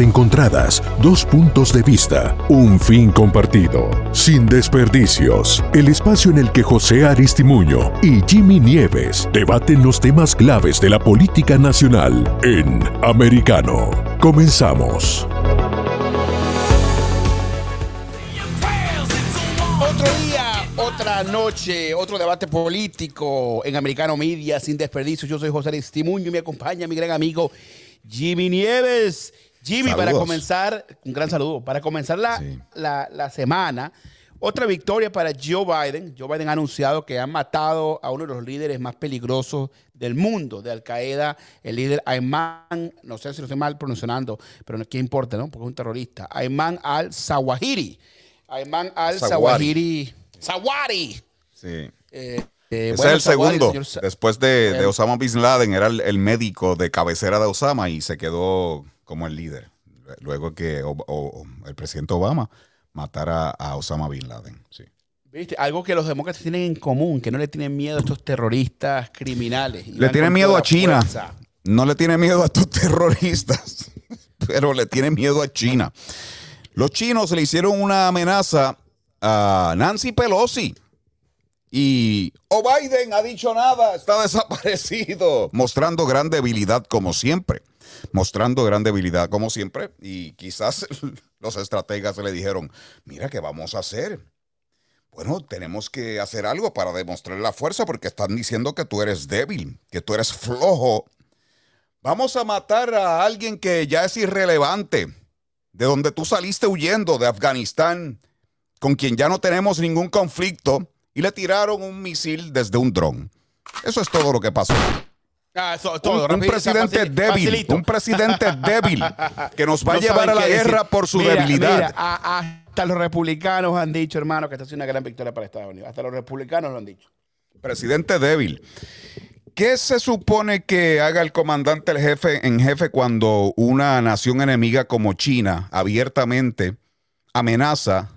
encontradas, dos puntos de vista, un fin compartido. Sin desperdicios, el espacio en el que José Aristimuño y Jimmy Nieves debaten los temas claves de la política nacional en Americano. Comenzamos. Otro día, otra noche, otro debate político en Americano Media sin desperdicio. Yo soy José Aristimuño y me acompaña mi gran amigo Jimmy Nieves. Jimmy, para comenzar, un gran saludo. Para comenzar la, Sí. la- la semana, otra victoria para Joe Biden. Joe Biden ha anunciado que han matado a uno de los líderes más peligrosos del mundo, de Al Qaeda, el líder Ayman, no sé si lo estoy mal pronunciando, pero no, ¿qué importa, no? Porque es un terrorista. Ayman al-Zawahiri. Ayman al-Zawahiri. Zawahiri. Sí. Eh, eh, Ese bueno, es el segundo. señor Después de, de Osama Bin Laden, era el, el médico de cabecera de Osama y se quedó como el líder. Luego que o- o- el presidente Obama matara a Osama Bin Laden. Sí. ¿Viste? Algo que los demócratas tienen en común, que no le tienen miedo a estos terroristas criminales. Le tienen miedo a China. fuerza. No le tiene miedo a estos terroristas, pero le tiene miedo a China. Los chinos le hicieron una amenaza a Nancy Pelosi. Y o Biden ha dicho nada, está desaparecido, mostrando gran debilidad como siempre, mostrando gran debilidad como siempre. Y quizás los estrategas le dijeron, mira, ¿qué vamos a hacer? Bueno, tenemos que hacer algo para demostrar la fuerza porque están diciendo que tú eres débil, que tú eres flojo. Vamos a matar a alguien que ya es irrelevante, de donde tú saliste huyendo, de Afganistán, con quien ya no tenemos ningún conflicto, y le tiraron un misil desde un dron. Eso es todo lo que pasó. Ah, eso, Un, todo, un rápido, presidente facil- débil, facilito. un presidente débil que nos va a llevar a la guerra decir. por su Mira, debilidad. mira, a- hasta los republicanos han dicho, hermano, que esta es una gran victoria para Estados Unidos. Hasta los republicanos lo han dicho. Presidente débil. ¿Qué se supone que haga el comandante el jefe en jefe cuando una nación enemiga como China abiertamente amenaza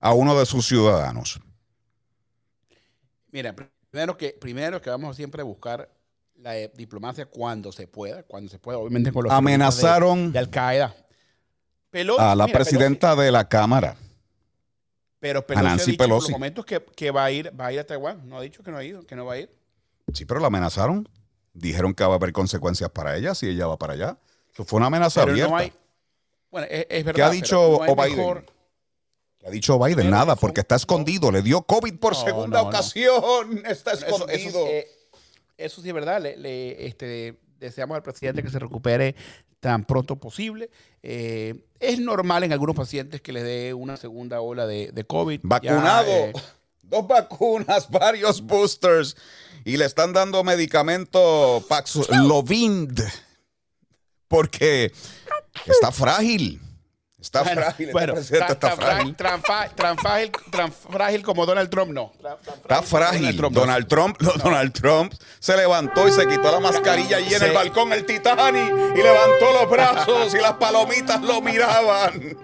a uno de sus ciudadanos? Mira, primero que, primero que vamos siempre a buscar la eh, diplomacia cuando se pueda, cuando se pueda, obviamente con los Amenazaron de, de Al Qaeda. Pelosi, a la mira, presidenta de la Cámara. Pero Pelosi Nancy ha dicho por Pelosi. los momentos que, que va a ir, va a ir a Taiwán. No ha dicho que no ha ido, que no va a ir. Sí, pero la amenazaron. Dijeron que va a haber consecuencias para ella si ella va para allá. Eso fue una amenaza Pero abierta. no hay. Bueno, es, es verdad. ¿Qué ha dicho no hay Biden? mejor- ¿Qué ha dicho Biden? Nada, porque está escondido. Le dio COVID por No, segunda no, no. ocasión. Está Eso, escondido. eso, eh, eso sí es verdad. Le, le, este, deseamos al presidente que se recupere tan pronto posible. Eh, es normal en algunos pacientes que les dé una segunda ola de, de COVID. Ya, Vacunado. eh, Dos vacunas, varios boosters. Y le están dando medicamento Paxlovid. Porque está frágil. Está bueno, frágil. este bueno, presidente está frágil. Tan, tan frágil, tan frágil como Donald Trump, no. Tan- Está frágil. Donald Trump, Donald Trump se levantó y se quitó la mascarilla allí en Sí. el balcón, el Titanic, y levantó los brazos y las palomitas lo miraban.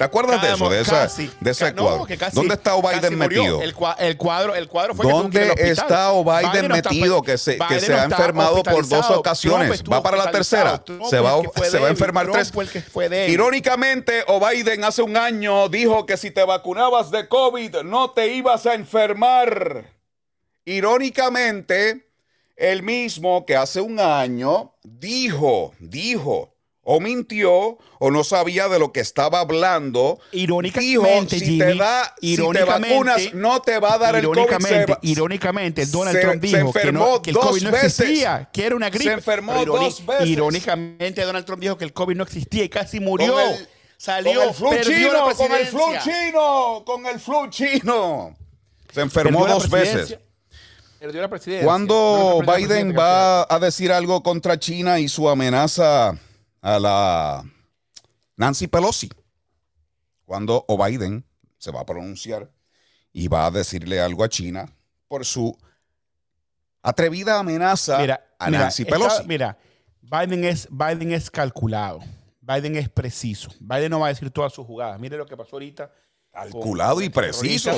¿Te acuerdas de eso? De, esa- de ese no, cuadro. ¿Dónde está Biden metido? El, cua- el cuadro, el cuadro fue tuvo que ¿Dónde hospital. está Biden no está metido? hospi- Que se, que Biden se no ha está enfermado por dos ocasiones. Va para la tercera. Se va, se va a enfermar tres. el. Irónicamente, Biden hace un año dijo que si te vacunabas de COVID no te ibas a enfermar. Irónicamente, el mismo que hace un año dijo, dijo, o mintió, o no sabía de lo que estaba hablando. Irónicamente, dijo, si te da, si te irónicamente- vacunas, no te va a dar el COVID. Irónicamente, Se Donald se- Trump se dijo que, enfermó no, que el dos COVID no veces. existía, que era una gripe. Se enfermó dos veces. Irónicamente, Donald Trump dijo que el COVID no existía y casi murió. Con el- Salió, con el flu chino, la con el flu chino, con el flu chino. Se enfermó Perdió dos veces. Perdió la presidencia. ¿Cuándo Biden va a decir algo contra China y su amenaza a la Nancy Pelosi? Cuando o Biden se va a pronunciar y va a decirle algo a China por su atrevida amenaza Mira, a Nancy Pelosi. mira, Biden es, Biden es calculado. Biden es preciso. Biden no va a decir todas sus jugadas. Mire lo que pasó ahorita Calculado y preciso.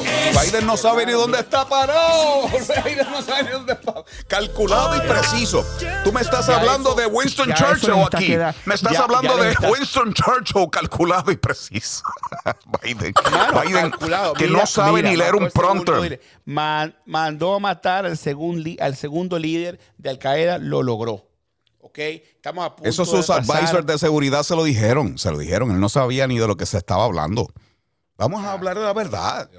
Biden no sabe ni dónde está parado. Biden no sabe ni dónde está. Calculado y preciso. Tú me estás Ya hablando eso- de Winston Churchill aquí. queda- me estás ya- hablando ya de está- Winston Churchill, calculado y preciso. Biden, Biden calculado. que Mira, no sabe mira, ni leer un prompter. Man- mandó a matar al, segun li- al segundo líder de Al Qaeda, lo logró. ¿Ok? Estamos a punto Eso de sus advisors de seguridad se lo dijeron. Se lo dijeron. Él no sabía ni de lo que se estaba hablando. Vamos a hablar de la verdad.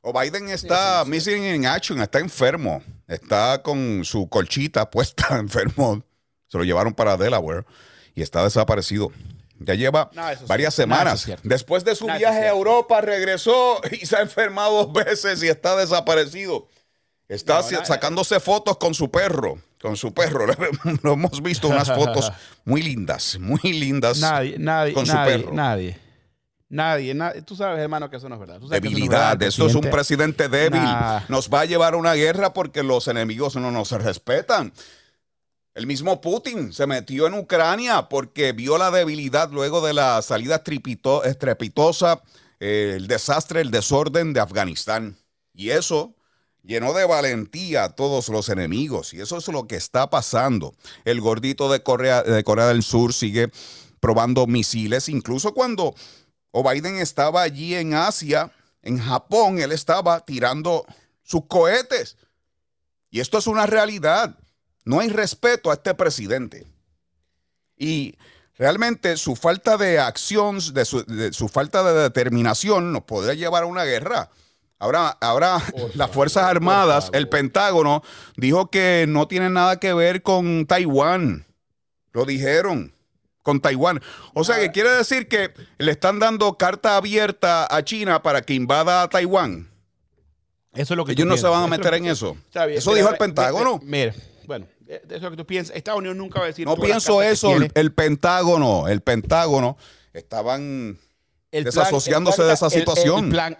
O Biden está missing in action, está enfermo. Está con su colchita puesta enfermo. Se lo llevaron para Delaware y está desaparecido. Ya lleva es varias semanas. Después de su viaje a. Europa, regresó y se ha enfermado dos veces y está desaparecido. Está No, nada, sacándose fotos con su perro. Con su perro. Lo hemos visto unas fotos muy lindas, muy lindas. Nadie, nadie, con su perro. nadie. Nadie. Tú sabes, hermano, que eso no es verdad. No Debilidad. Esto es un presidente débil. Nah. Nos va a llevar a una guerra porque los enemigos no nos respetan. El mismo Putin se metió en Ucrania porque vio la debilidad luego de la salida estrepitosa, eh, el desastre, el desorden de Afganistán. Y eso llenó de valentía a todos los enemigos. Y eso es lo que está pasando. El gordito de Corea, de Corea del Sur sigue probando misiles, incluso cuando o Biden estaba allí en Asia, en Japón, él estaba tirando sus cohetes. Y esto es una realidad. No hay respeto a este presidente. Y realmente su falta de acción, de su, de su falta de determinación nos podría llevar a una guerra. Ahora, ahora las Fuerzas Armadas, el Pentágono, dijo que no tiene nada que ver con Taiwán. Lo dijeron con Taiwán. O sea, que quiere decir que le están dando carta abierta a China para que invada a Taiwán. Eso es lo que Ellos no se van a meter en eso. Está bien, Eso mira, dijo el Pentágono. Mira, bueno, eh, eso es lo que tú piensas. Estados Unidos nunca va a decir. No pienso eso. El, el Pentágono, el Pentágono estaban El desasociándose de esa situación. El, plan,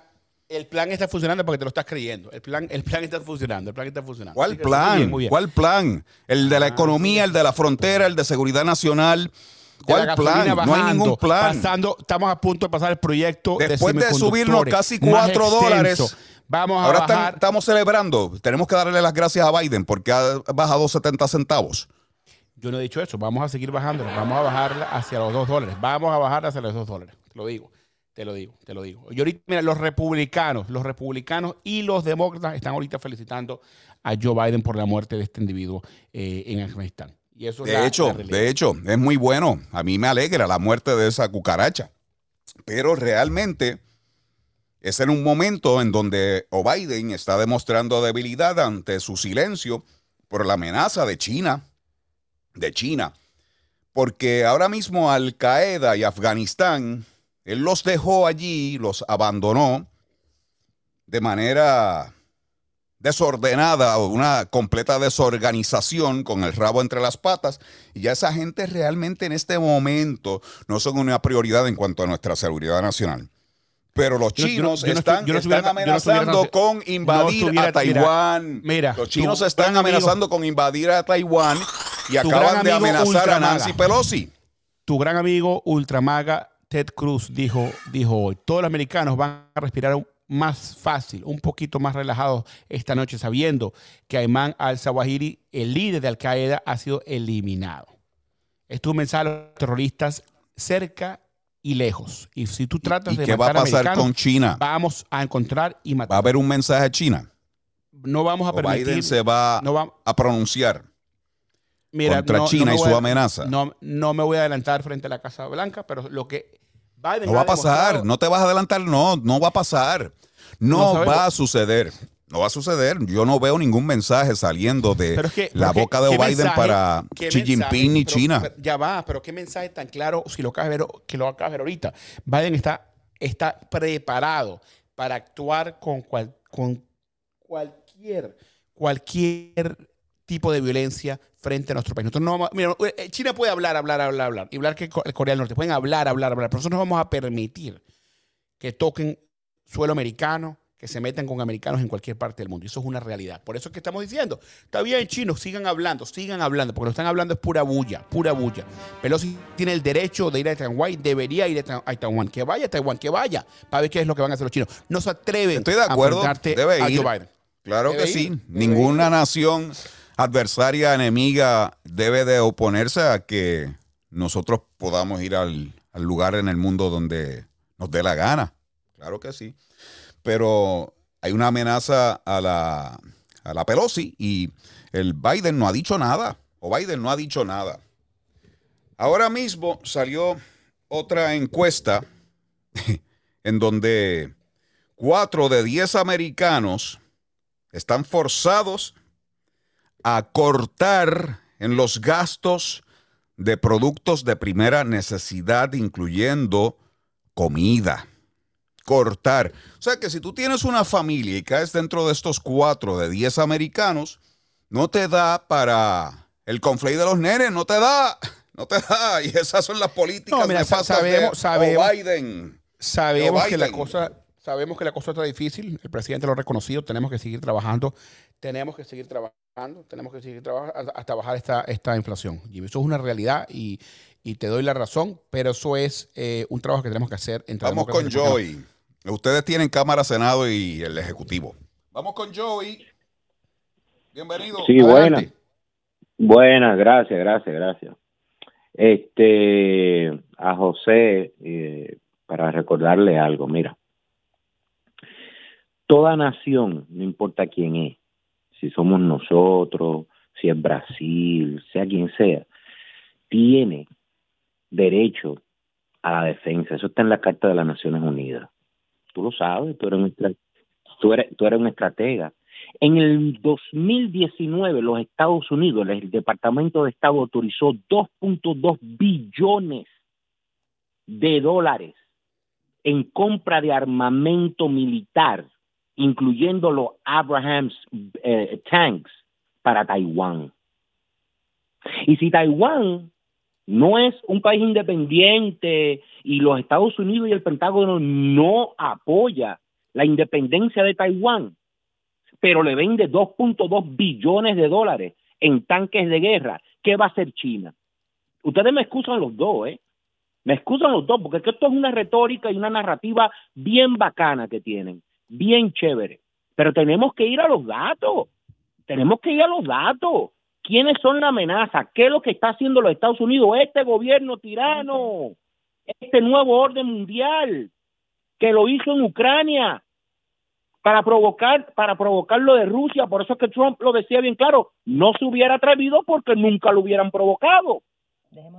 el plan está funcionando porque te lo estás creyendo. El plan, el plan está funcionando. El plan está funcionando. ¿Cuál muy plan? bien, muy bien. ¿Cuál plan? El de la Ah, economía, el de la frontera, el de seguridad nacional. ¿Cuál la plan? No hay ningún plan. Pasando, estamos a punto de pasar el proyecto Después de subirnos casi más cuatro extenso. dólares, Vamos a Ahora están- bajar. estamos celebrando. Tenemos que darle las gracias a Biden porque ha bajado 70 centavos. Yo no he dicho eso. Vamos a seguir bajando. Vamos a bajarla hacia los dos dólares. Vamos a bajar hacia los dos dólares. Te lo digo. Te lo digo. Te lo digo. Y ahorita, mira, los republicanos, los republicanos y los demócratas están ahorita felicitando a Joe Biden por la muerte de este individuo eh, en Afganistán. Y eso es la- De la hecho, de hecho, es muy bueno. A mí me alegra la muerte de esa cucaracha. Pero realmente es en un momento en donde o Biden está demostrando debilidad ante su silencio por la amenaza de China, de China. Porque ahora mismo Al Qaeda y Afganistán, él los dejó allí, los abandonó de manera desordenada, o una completa desorganización con el rabo entre las patas. Y ya esa gente realmente en este momento no son una prioridad en cuanto a nuestra seguridad nacional. Pero los Yo yo chinos yo están, estu- yo no están estuviera- yo no estuviera amenazando con invadir a Taiwán. mira, los chinos están amigo- amenazando con invadir a Taiwán y acaban de amenazar a. Nancy Pelosi. Tu gran amigo ultramaga Ted Cruz dijo, dijo hoy, todos los americanos van a respirar un- más fácil, un poquito más relajados esta noche, sabiendo que Ayman al-Zawahiri, el líder de Al-Qaeda, ha sido eliminado. Esto es un mensaje a los terroristas cerca y lejos. Y si tú tratas ¿Y de qué va a matar pasar con China? vamos a encontrar y ¿Va a matar. haber un mensaje a China? No vamos a ¿O permitir... Biden se va no va- a pronunciar? Mira, contra no- China y su a- amenaza. No, no me voy a adelantar frente a la Casa Blanca, pero lo que Biden No va a pasar, no te vas a adelantar, no, no va a pasar. No va a suceder. No va a suceder. Yo no veo ningún mensaje saliendo de Pero es que- la boca ¿qué- de Biden mensaje- para Xi mensaje? Jinping ni Pero- China. ya va, pero qué mensaje tan claro, si lo acabas de ver, que lo acabas de ver ahorita. Biden está, está preparado para actuar con, cual- con cualquier, cualquier tipo de violencia frente a nuestro país. Nosotros no vamos, a- mira, eh, China puede hablar, hablar, hablar, hablar, y hablar que Co- Corea del Norte pueden hablar, hablar, hablar, pero nosotros no vamos a permitir que toquen suelo americano que se metan con americanos en cualquier parte del mundo. Y eso es una realidad. Por eso es que estamos diciendo, está bien, chinos, sigan hablando, sigan hablando, porque lo están hablando es pura bulla, pura bulla. Pelosi tiene el derecho de ir a Taiwán, debería ir a Taiwán, que vaya a Taiwán, que vaya, para ver qué es lo que van a hacer los chinos. No se atreven Estoy de acuerdo, a debe a ir. Joe Biden. Claro Debe que ir, sí. Ninguna nación adversaria, enemiga, debe de oponerse a que nosotros podamos ir al, lugar en el mundo donde nos dé la gana. Claro que sí. Pero hay una amenaza a la, a la Pelosi y el Biden no ha dicho nada. O Biden no ha dicho nada. Ahora mismo salió otra encuesta en donde cuatro de diez americanos están forzados a cortar en los gastos de productos de primera necesidad, incluyendo comida. Cortar. O sea que si tú tienes una familia y caes dentro de estos cuatro de diez americanos, no te da para el conflate de los nenes, no te da. No te da. Y esas son las políticas No, mira, de sabemos- sabemos- Biden. Sabemos que la cosa, sabemos que la cosa está difícil. El presidente lo ha reconocido. Tenemos que seguir trabajando. Tenemos que seguir trabajando. Tenemos que seguir trabajando hasta bajar esta, esta inflación. Y eso es una realidad y, y te doy la razón, pero eso es eh, un trabajo que tenemos que hacer entre Vamos con. Joey. Ustedes tienen Cámara, Senado y el Ejecutivo. Vamos con Joey. Bienvenido. Sí, Adelante. buena. Buena, gracias, gracias, gracias. Este, a José, eh, para recordarle algo, mira, toda nación, no importa quién es, si somos nosotros, si es Brasil, sea quien sea, tiene derecho a la defensa. Eso está en la Carta de las Naciones Unidas. Tú lo sabes, tú eres un, tú eres, tú eres un estratega. En el 2019, los Estados Unidos, el Departamento de Estado autorizó 2.2 billones de dólares en compra de armamento militar, incluyendo los Abrahams eh, tanks para Taiwán. Y si Taiwán no es un país independiente y los Estados Unidos y el Pentágono no apoya la independencia de Taiwán, pero le vende 2.2 billones de dólares en tanques de guerra, ¿qué va a hacer China? Ustedes me excusan los dos, ¿eh? Me excusan los dos, porque es que esto es una retórica y una narrativa bien bacana que tienen, bien chévere. Pero tenemos que ir a los datos, tenemos que ir a los datos. ¿Quiénes son la amenaza? ¿Qué es lo que está haciendo los Estados Unidos? Este gobierno tirano, este nuevo orden mundial que lo hizo en Ucrania para provocar para provocar lo de Rusia, por eso es que Trump lo decía bien claro, no se hubiera atrevido porque nunca lo hubieran provocado.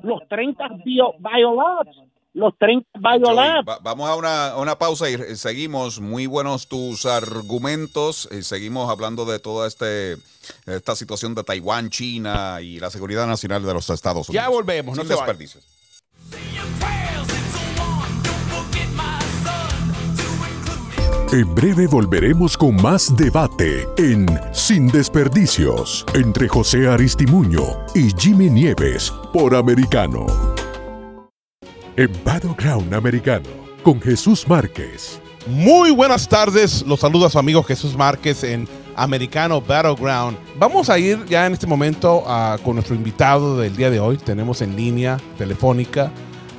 Los 30 bio, biolabs, los 30 Joey, biolabs. va- vamos a una, una pausa y eh, seguimos. Muy buenos tus argumentos. Y seguimos hablando de toda este, esta situación de Taiwán, China y la seguridad nacional de los Estados Unidos. Ya volvemos, no Sin vayan. desperdicios. En breve volveremos con más debate en Sin Desperdicios entre José Aristimuño y Jimmy Nieves por Americano. En Battleground Americano con Jesús Márquez. Muy buenas tardes, los saluda su amigo Jesús Márquez en Americano Battleground. Vamos a ir ya en este momento a- con nuestro invitado del día de hoy. Tenemos en línea telefónica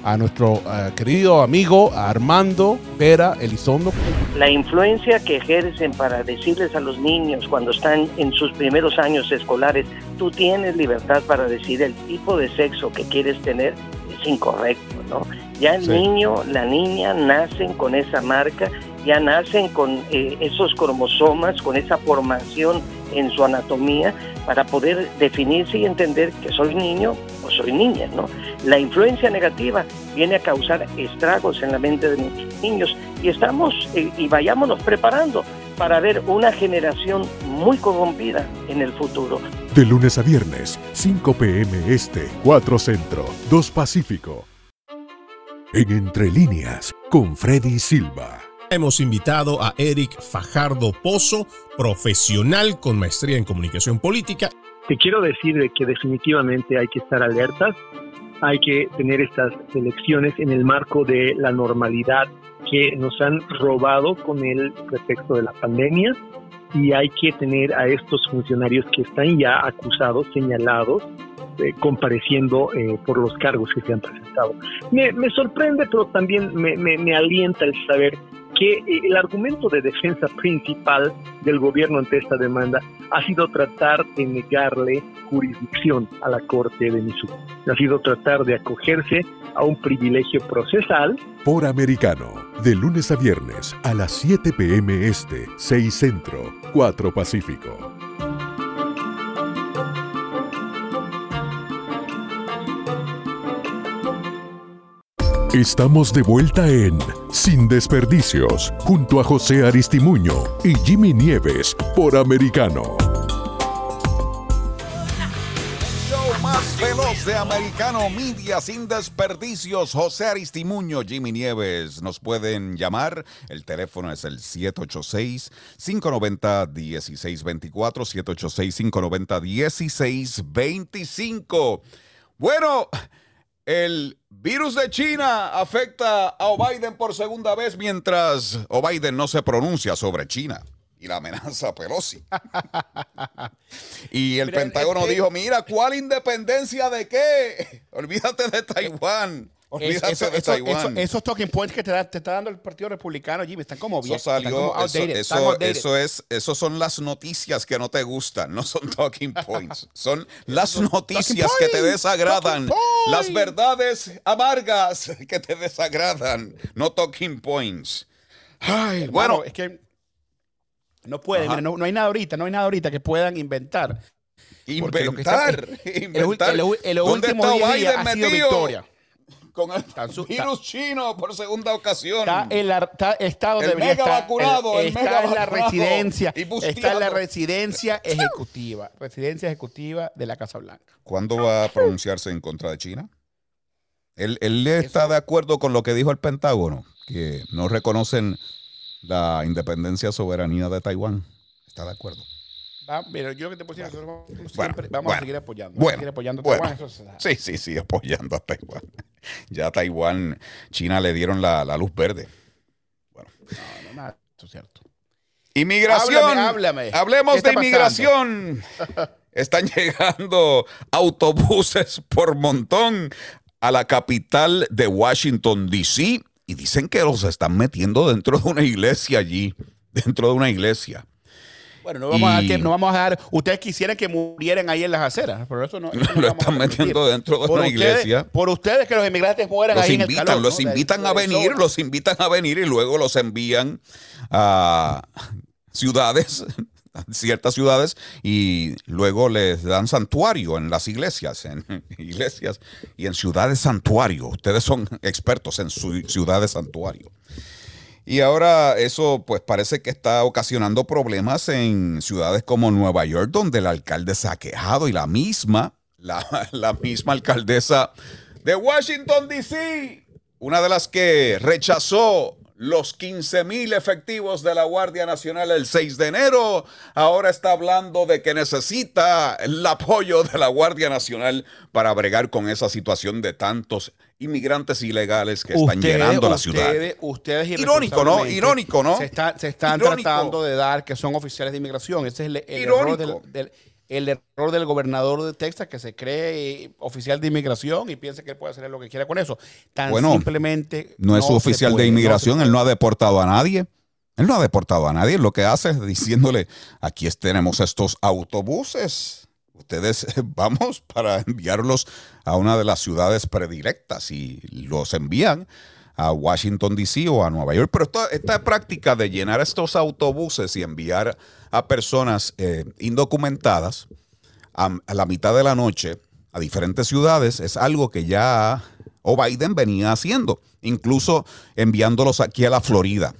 a nuestro eh, querido amigo Armando Vera Elizondo. la influencia que ejercen para decirles a los niños cuando están en sus primeros años escolares, tú tienes libertad para decir el tipo de sexo que quieres tener, incorrecto, ¿no? Ya el Sí. niño, la niña nacen con esa marca, ya nacen con eh, esos cromosomas, con esa formación en su anatomía para poder definirse y entender que soy niño o soy niña, ¿no? La influencia negativa viene a causar estragos en la mente de muchos niños y estamos eh, y vayámonos preparando para ver una generación muy corrompida en el futuro. De lunes a viernes, 5 p.m. Este, 4 Centro, 2 Pacífico. En Entre Líneas, con Freddy Silva. Hemos invitado a Eric Fajardo Pozo, profesional con maestría en comunicación política. Te quiero decir de que definitivamente hay que estar alertas hay que tener estas elecciones en el marco de la normalidad que nos han robado con el pretexto de la pandemia y hay que tener a estos funcionarios que están ya acusados, señalados, eh, compareciendo eh, por los cargos que se han presentado. Me, me sorprende, pero también me, me, me alienta el saber que eh, el argumento de defensa principal del gobierno ante esta demanda ha sido tratar de negarle jurisdicción a la Corte de Missouri. Ha sido tratar de acogerse a un privilegio procesal. Por Americano, de lunes a viernes a las 7 p.m. Este, 6 Centro, 4 Pacífico. Estamos de vuelta en Sin Desperdicios, junto a José Aristimuño y Jimmy Nieves por Americano. Show más veloz de Americano Media sin desperdicios. José Aristimuño, Jimmy Nieves. Nos pueden llamar. El teléfono es el 786-590-1624. 786-590-1625. Bueno, el virus de China afecta a Biden por segunda vez mientras Biden no se pronuncia sobre China y la amenaza a Pelosi. y el Pentágono este- dijo, mira, ¿cuál independencia de qué? Olvídate de Taiwán. Olvídate Eso- de eso- Taiwán. eso- esos talking points que te, da- te está dando el Partido Republicano, Jimmy, están como bien. Eso están como salió, outdated, están eso, outdated. eso es, eso son las noticias que no te gustan, no son talking points, son las noticias que te desagradan, las verdades amargas que te desagradan, no talking points. Ay, Hermano, bueno, es que no pueden, mira, no, no hay nada ahorita, no hay nada ahorita que puedan inventar. Que está- inventar, El, inventar. el- el ¿Dónde último está día Biden ha sido metido? victoria. Con el su- virus chino por segunda ocasión. Está, en la, está, está donde El debería mega estar. vacunado, el está mega en la residencia. Está en la residencia ejecutiva. Residencia ejecutiva de la Casa Blanca. ¿Cuándo va a pronunciarse en contra de China? Él, él está de acuerdo con lo que dijo el Pentágono, que no reconocen la independencia soberanía de Taiwán. Está de acuerdo. Va, mira, yo lo que te puedo decir, nosotros vamos, Bueno, siempre vamos bueno, a seguir apoyando. bueno, vamos a seguir apoyando a bueno. Taiwán, eso se. Sí, sí, sí, apoyando a Taiwán. Ya a Taiwán, China le dieron la, la luz verde. No, no, nada, eso es cierto. Inmigración. Háblame, háblame. Hablemos ¿Qué de inmigración. Están llegando autobuses por montón a la capital de Washington, D.C. Y dicen que los están metiendo dentro de una iglesia allí. Dentro de una iglesia. Bueno, no vamos, a dar Y- tiempo, no vamos a dar. Ustedes quisieran que murieran ahí en las aceras, pero eso no. eso no Lo a están metiendo dentro de Por una ustedes- iglesia. Por ustedes que los inmigrantes mueran Los ahí en el invitan, calor. los ¿no? invitan a venir, los invitan a venir y luego los envían a ciudades, a ciertas ciudades, y luego les dan santuario en las iglesias, en iglesias y en ciudades santuario. Ustedes son expertos en ciudades santuario. Y ahora eso pues parece que está ocasionando problemas en ciudades como Nueva York, donde el alcalde se ha quejado y la misma, la, misma alcaldesa de Washington, D.C., una de las que rechazó los 15 mil efectivos de la Guardia Nacional el 6 de enero, ahora está hablando de que necesita el apoyo de la Guardia Nacional para bregar con esa situación de tantos inmigrantes ilegales que están llenando la ciudad. Ustedes, ustedes Irónico, ¿no? Irónico, ¿no? Se, está- se están Irónico. tratando de dar que son oficiales de inmigración. Ese es el, error del, del- el error del gobernador de Texas que se cree eh, oficial de inmigración y piensa que él puede hacer lo que quiera con eso. Tan Bueno, simplemente No es se oficial puede, de no inmigración, él no ha deportado a nadie. Él no ha deportado a nadie. Lo que hace es diciéndole, aquí es- tenemos estos autobuses. Ustedes vamos para enviarlos a una de las ciudades predilectas y los envían a Washington, D.C. o a Nueva York. Pero esta, esta práctica de llenar estos autobuses y enviar a personas eh, indocumentadas a, a la mitad de la noche a diferentes ciudades es algo que ya o Biden venía haciendo, incluso enviándolos aquí a la Florida.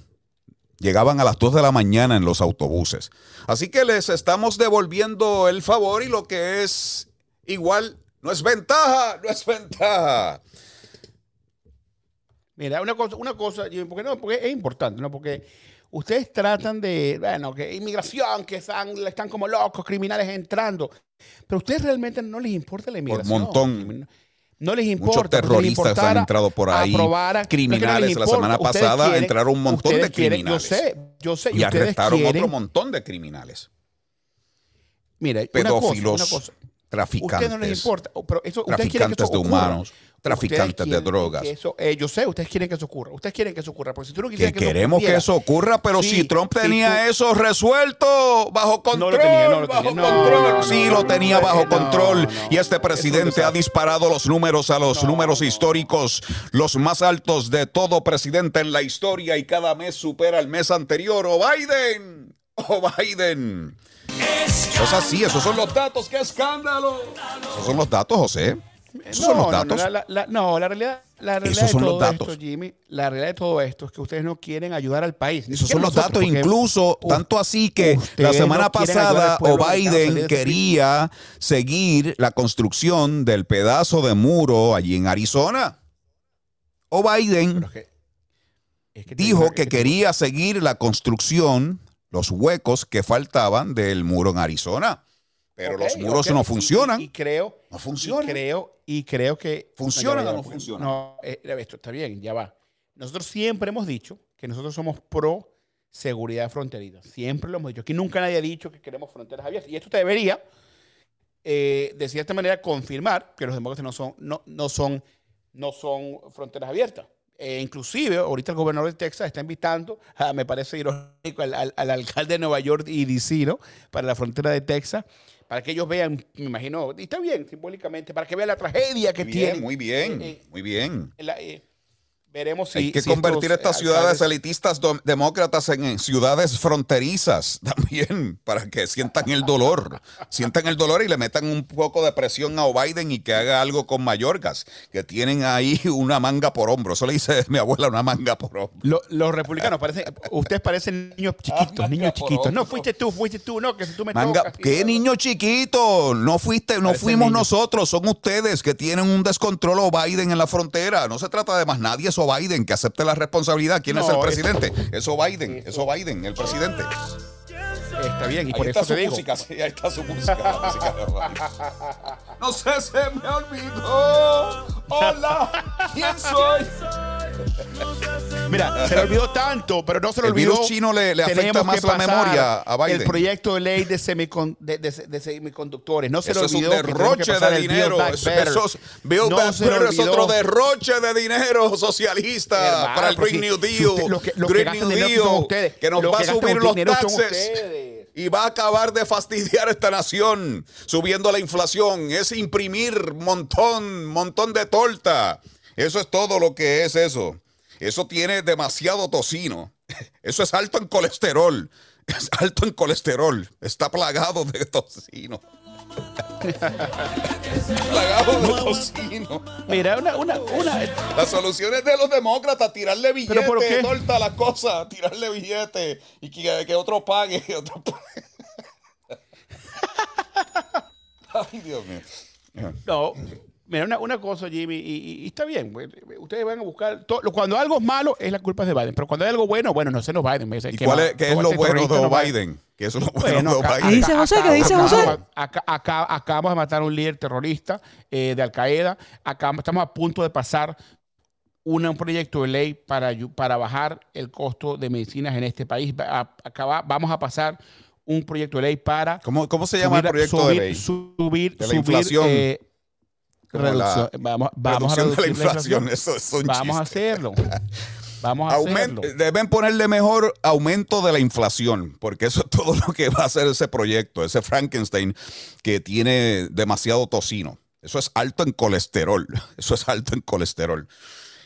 Llegaban a las 2 de la mañana en los autobuses. Así que les estamos devolviendo el favor y lo que es igual no es ventaja, no es ventaja. Mira, una cosa, una cosa, porque no, porque es importante, ¿no? Porque ustedes tratan de, bueno, que inmigración, que están, están como locos, criminales entrando. Pero a ustedes realmente no les importa la inmigración. montón. No les importa. Muchos porque les terroristas han entrado por ahí, aprobaran- criminales. No La semana pasada quieren- entraron un montón de ustedes quieren- criminales. Yo sé, yo sé. Y arrestaron quieren- otro montón de criminales. Mira, Pedófilos, una cosa, una cosa. traficantes. Ustedes no les importa. Pero eso, quieren que traficantes eso de humanos, traficantes de drogas. que eso- eh, yo sé, ustedes quieren que eso ocurra. Ustedes quieren que eso ocurra. Porque si tú no Que quisieras que, queremos que ocurriera, eso ocurra, pero Sí, si Trump tenía tú- eso resuelto bajo control, lo tenía, no lo bajo tenía. No, control, no, no, sí no, lo no, tenía no, bajo no, control no, y este presidente no ha disparado los números a los No, números no. históricos, los más altos de todo presidente en la historia y cada mes supera el mes anterior. ¡O Biden! ¡O Biden! Eso es así, esos son los datos, ¡qué escándalo! Esos son los datos, José. Esos son los no, no, datos. la, la- no, la realidad, la realidad Esos de todo los datos. esto, Jimmy, la realidad de todo esto es que ustedes no quieren ayudar al país. Esos son los nosotros, datos, incluso u- tanto así que la semana no pasada Biden de quería seguir la construcción del pedazo de muro allí en Arizona. O Biden Pero es que- es que te dijo que te- quería seguir la construcción, los huecos que faltaban del muro en Arizona. Pero los muros no y- funcionan. Y, y creo, No y funcionan. creo, y creo que ¿Funcionan o no funcionan? No, eh, esto está bien, ya va. Nosotros siempre hemos dicho que nosotros somos pro seguridad fronteriza. Siempre lo hemos dicho. Aquí nunca nadie ha dicho que queremos fronteras abiertas. Y esto te debería, eh, de cierta manera, confirmar que los demócratas no son, no, no son, no son fronteras abiertas. Eh, inclusive, ahorita el gobernador de Texas está invitando, ah, me parece irónico, al, al- al alcalde de Nueva York y DC, ¿no? Para la frontera de Texas, para que ellos vean, me imagino, y está bien, simbólicamente, para que vean la tragedia que Muy tiene. bien, muy bien, Eh, eh, muy bien. la- eh, veremos si. Hay que si convertir estos, estas ciudades alcaldes- elitistas demócratas en, en ciudades fronterizas también, para que sientan el dolor, sientan el dolor y le metan un poco de presión a Biden y que haga algo con Mallorcas, que tienen ahí una manga por hombro. Eso le dice mi abuela, una manga por hombro. Lo- los republicanos parecen, ustedes parecen niños chiquitos, niños chiquitos. No, fuiste tú, fuiste tú, no, que si tú me Manga, tocas, ¿qué niño chiquito? No fuiste, no fuimos niños. nosotros, son ustedes que tienen un descontrol o Biden en la frontera. No se trata de más nadie, eso Biden, que acepte la responsabilidad. ¿Quién es el es- presidente? Eso Biden, eso Biden, el presidente. Está bien, y Ahí por está eso su te digo. música, sí, ahí está su música. la música de Biden. No sé, se me olvidó. Hola, ¿quién soy? Mira, se le olvidó tanto, pero no se le El olvidó. virus chino le- le afecta Tenemos más que la memoria a Biden. El proyecto de ley de, semicon- de, de- de semiconductores. No se Eso le es un olvidó. que tenemos que derroche de el dinero. Eso, eso es- No Back se es otro derroche de dinero socialista Hermano, para el Green si- New si Deal. usted- los que- los que Green gastan New Deal, que nos Los va a que subir los taxes y va a acabar de fastidiar a esta nación subiendo la inflación. Es imprimir montón, montón de torta. Eso es todo lo que es eso. Eso tiene demasiado tocino. Eso es alto en colesterol. Es alto en colesterol. Está plagado de tocino. plagado de tocino. Mira, una, una, una, La solución es de los demócratas, tirarle billete, por qué? torta a la cosa, tirarle billete y que, que otro pague, que otro pague. Ay, Dios mío. No, mira, una, una cosa, Jimmy, y, y- y está bien. Ustedes van a buscar. todo- cuando algo es malo, es la culpa de Biden. Pero cuando hay algo bueno, bueno, no se nos Biden. ¿Y cuál es, qué es lo bueno de Biden? ¿Qué es lo bueno, Bueno, de Biden? ¿Qué dice José? ¿Qué dice acá- José? Acá, acá- acabamos de matar a un líder terrorista eh, de Al Qaeda. Acá estamos a punto de pasar una- un proyecto de ley para, para bajar el costo de medicinas en este país. Va- a- acá va- vamos a pasar un proyecto de ley para ¿Cómo, cómo se llama el proyecto subir, de ley? Subir, De la subir, inflación. eh, reducción. la Vamos, a de la inflación. Eso es un Vamos a chiste. hacerlo. Vamos a Aument- hacerlo. deben ponerle mejor aumento de la inflación, porque eso es todo lo que va a hacer ese proyecto, ese Frankenstein que tiene demasiado tocino. Eso es alto en colesterol. Eso es alto en colesterol.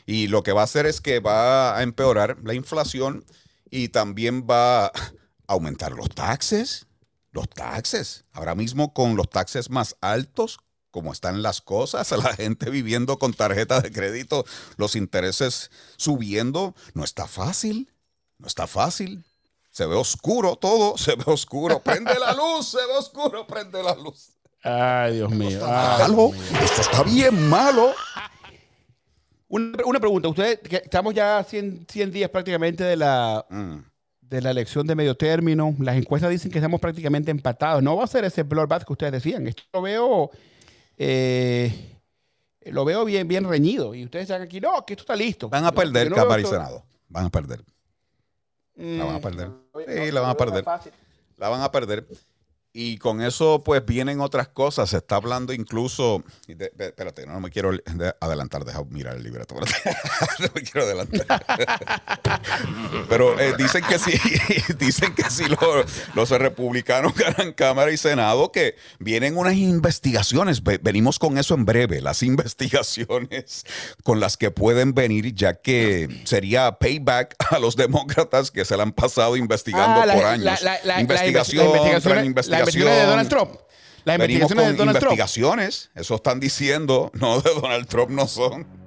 Y lo que va a hacer es que va a empeorar la inflación y también va a aumentar los taxes. Los taxes. Ahora mismo con los taxes más altos, como están las cosas, la gente viviendo con tarjeta de crédito, los intereses subiendo, no está fácil. No está fácil. Se ve oscuro todo, se ve oscuro. Prende la luz, se ve oscuro, prende la luz. Ay, Dios mío. ay, Malo, Dios mío. esto está bien malo. Una, una pregunta. Ustedes, que estamos ya a 100, 100 días prácticamente de la, Mm. de la elección de medio término. Las encuestas dicen que estamos prácticamente empatados. No va a ser ese bloodbath que ustedes decían. Esto lo veo. Eh, lo veo bien, bien reñido. Y ustedes están aquí, no, que esto está listo. Van a perder no Cámara y Senado. Van a perder. La van a Mm, perder. Sí, no, la van a perder. La van a perder. Y con eso, pues vienen otras cosas. Se está hablando incluso. y de- de- espérate, no, no me quiero de- adelantar. Deja mirar el libreto. no me quiero adelantar. Pero eh, dicen que sí, dicen que si los republicanos ganan Cámara y Senado, que vienen unas investigaciones. Ve- Venimos con eso en breve. Las investigaciones con las que pueden venir, ya que sería payback a los demócratas que se la han pasado investigando Ah, por la- años. la- investigación, investi- la tras investigación- investigación de Donald Trump. Las investigaciones de Donald Trump. investigaciones, eso están diciendo, no de Donald Trump no son.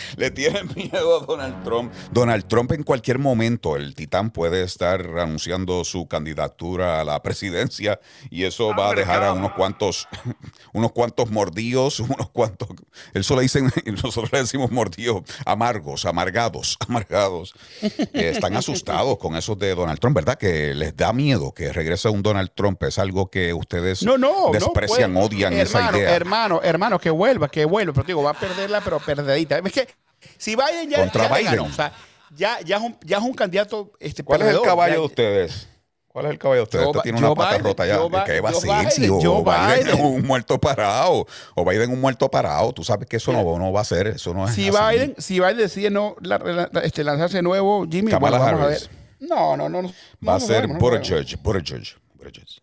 Le tienen miedo a Donald Trump. Donald Trump en cualquier momento, el titán puede estar anunciando su candidatura a la presidencia y eso va a dejar a unos cuantos, unos cuantos mordidos, unos cuantos, eso le dicen, nosotros le decimos mordidos, amargos, amargados, amargados. Eh, están asustados con esos de Donald Trump, ¿verdad? Que les da miedo que regrese un Donald Trump. Es algo que ustedes No, no, desprecian, no puede. odian esa idea. Hermano, hermano, que vuelva, que vuelva. Pero digo, va a perderla, pero perdedita. Es que si Biden ya, Contra ya le Biden. ganó, o sea, ya, ya, es un, ya es un candidato este, ¿Cuál es el caballo Ya- de ustedes? ¿Cuál es el caballo de ustedes? Este tiene una pata Biden, rota ya. Joe ¿Qué va a ser? Si Biden, o Joe Biden es Biden. un muerto parado. O Biden un muerto parado. Tú sabes que eso no, no va a ser. Eso no es Si así. Biden, si Biden decide no la- la- la- este, lanzarse de nuevo, Jimmy, Kamala bueno, vamos Harris. a ver. No, no, no. no Va a ser. Buttigieg. Buttigieg. Buttigieg.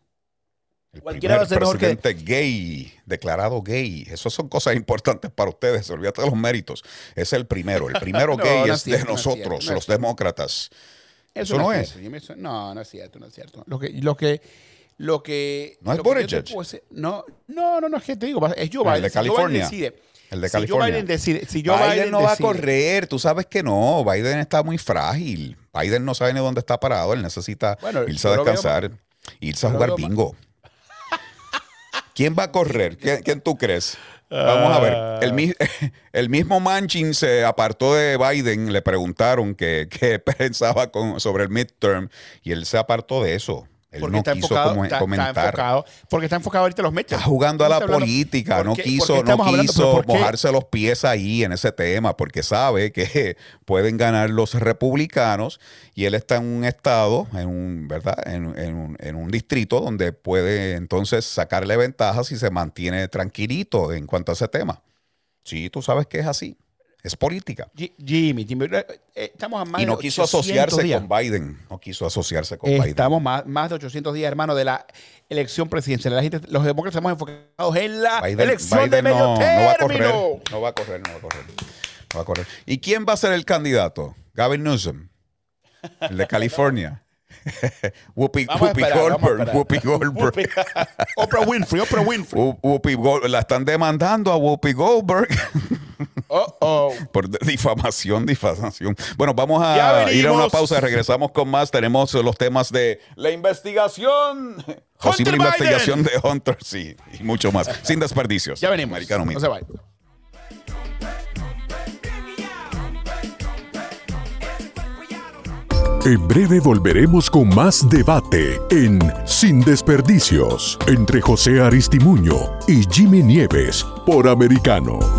El Cualquiera va a primer ser mejor que- presidente gay, declarado gay. Esas son cosas importantes para ustedes. Olvídate de los méritos. Es el primero. El primero No, gay no es es cierto, de nosotros, no los demócratas. Eso, Eso no, no es. no, no es cierto, no es cierto. Lo que, lo que, lo que. No es lo Buttigieg. No, no, no, no, es que te digo, es Joe Biden. el de Si Joe Biden California. decide- El de si California. Joe Biden decide, si Joe Biden, Biden no va a correr, tú sabes que no. Biden está muy frágil. Biden no sabe ni dónde está parado. Él necesita Bueno, irse a descansar, irse a jugar bingo. ¿Quién va a correr? ¿Quién, quién tú crees? Vamos a ver. El, mi- el mismo Manchin se apartó de Biden. Le preguntaron qué qué pensaba con, sobre el midterm y él se apartó de eso. Él porque no está quiso enfocado, como- está, está comentar. enfocado, porque está enfocado ahorita en los Mets. Está jugando a la política, ¿por no quiso, no quiso mojarse los pies ahí en ese tema, porque sabe que pueden ganar los republicanos y él está en un estado, en un, ¿verdad? En, en un, en un distrito donde puede entonces sacarle ventajas si se mantiene tranquilito en cuanto a ese tema. Sí, tú sabes que es así. Es política. Ji- Jimmy, Jimmy, eh, eh, estamos a más Y no de quiso 800 asociarse días. con Biden. No quiso asociarse con Biden. Estamos más, más de 800 días, hermano, de la elección presidencial. La gente, los demócratas estamos enfocados en la Biden, elección de medio no, no va a correr. término. No va a correr, no va a correr. No va a correr. ¿Y quién va a ser el candidato? Gavin Newsom, el de California. Whoopi, Whoopi esperar, Goldberg. Whoopi Goldberg. Whoopi- Oprah Winfrey, Oprah Winfrey. Who- Whoopi Gold- la están demandando a Whoopi Goldberg Oh, oh. por difamación, difamación. Bueno, vamos a ir a una pausa. Regresamos con más. Tenemos los temas de la investigación. Posible investigación de Hunter, sí, y mucho más. Sin desperdicios. Ya venimos. Americano no se vaya. En breve volveremos con más debate en Sin Desperdicios entre José Aristimuño y Jimmy Nieves por Americano.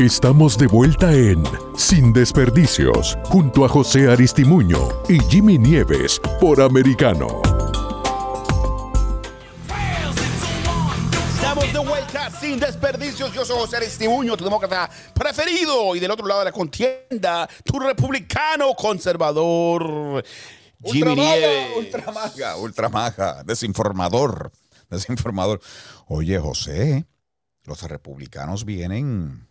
Estamos de vuelta en Sin Desperdicios, junto a José Aristimuño y Jimmy Nieves por Americano. Estamos de vuelta sin desperdicios. Yo soy José Aristimuño, tu demócrata preferido. Y del otro lado de la contienda, tu republicano conservador. Jimmy Nieves. ultramaga, ultramaga, desinformador, desinformador. Oye, José, los republicanos vienen,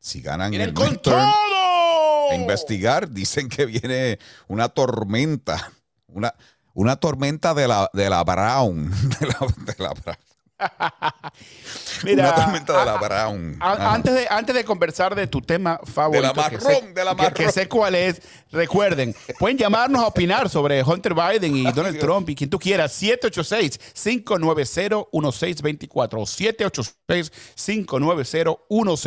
si ganan Vienen el con midterm, todo. a investigar, dicen que viene una tormenta, una, una tormenta de la, de la Brown, de la, de la Brown. Mira, una tormenta de la a- a- Brown. a- Ajá. antes, de, antes de conversar de tu tema favorito, De la que marrón, sé- de la que- que, marrón. sé cuál es, recuerden, pueden llamarnos a opinar sobre Hunter Biden y Donald Trump y quien tú quieras, 786-590-1624,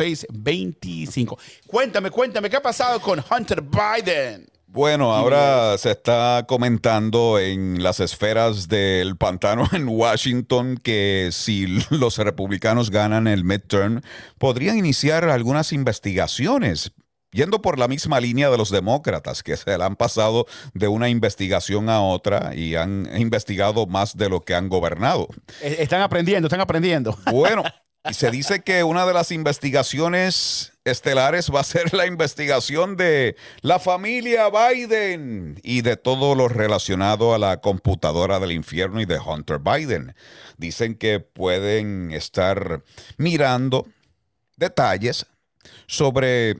786-590-1625. Cuéntame, cuéntame, ¿qué ha pasado con Hunter Biden? Bueno, ahora se está comentando en las esferas del pantano en Washington que si los republicanos ganan el midterm, podrían iniciar algunas investigaciones. Yendo por la misma línea de los demócratas, que se la han pasado de una investigación a otra y han investigado más de lo que han gobernado. Eh, Están aprendiendo, están aprendiendo. Bueno, y se dice que una de las investigaciones estelares va a ser la investigación de la familia Biden y de todo lo relacionado a la computadora del infierno y de Hunter Biden. Dicen que pueden estar mirando detalles sobre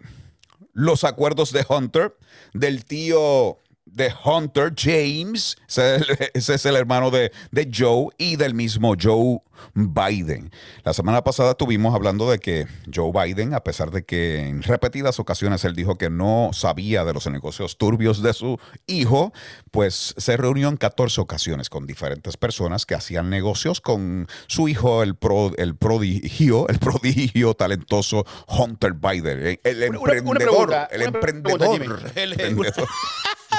los acuerdos de Hunter, del tío de Hunter, James, ese es el, ese es el hermano de, de Joe y del mismo Joe Biden. La semana pasada estuvimos hablando de que Joe Biden, a pesar de que en repetidas ocasiones él dijo que no sabía de los negocios turbios de su hijo, pues se reunió en 14 ocasiones con diferentes personas que hacían negocios con su hijo, el, pro, el prodigio, el prodigio talentoso Hunter Biden, el Una- una- una emprendedor, pregunta, pregunta. El- emprendedor.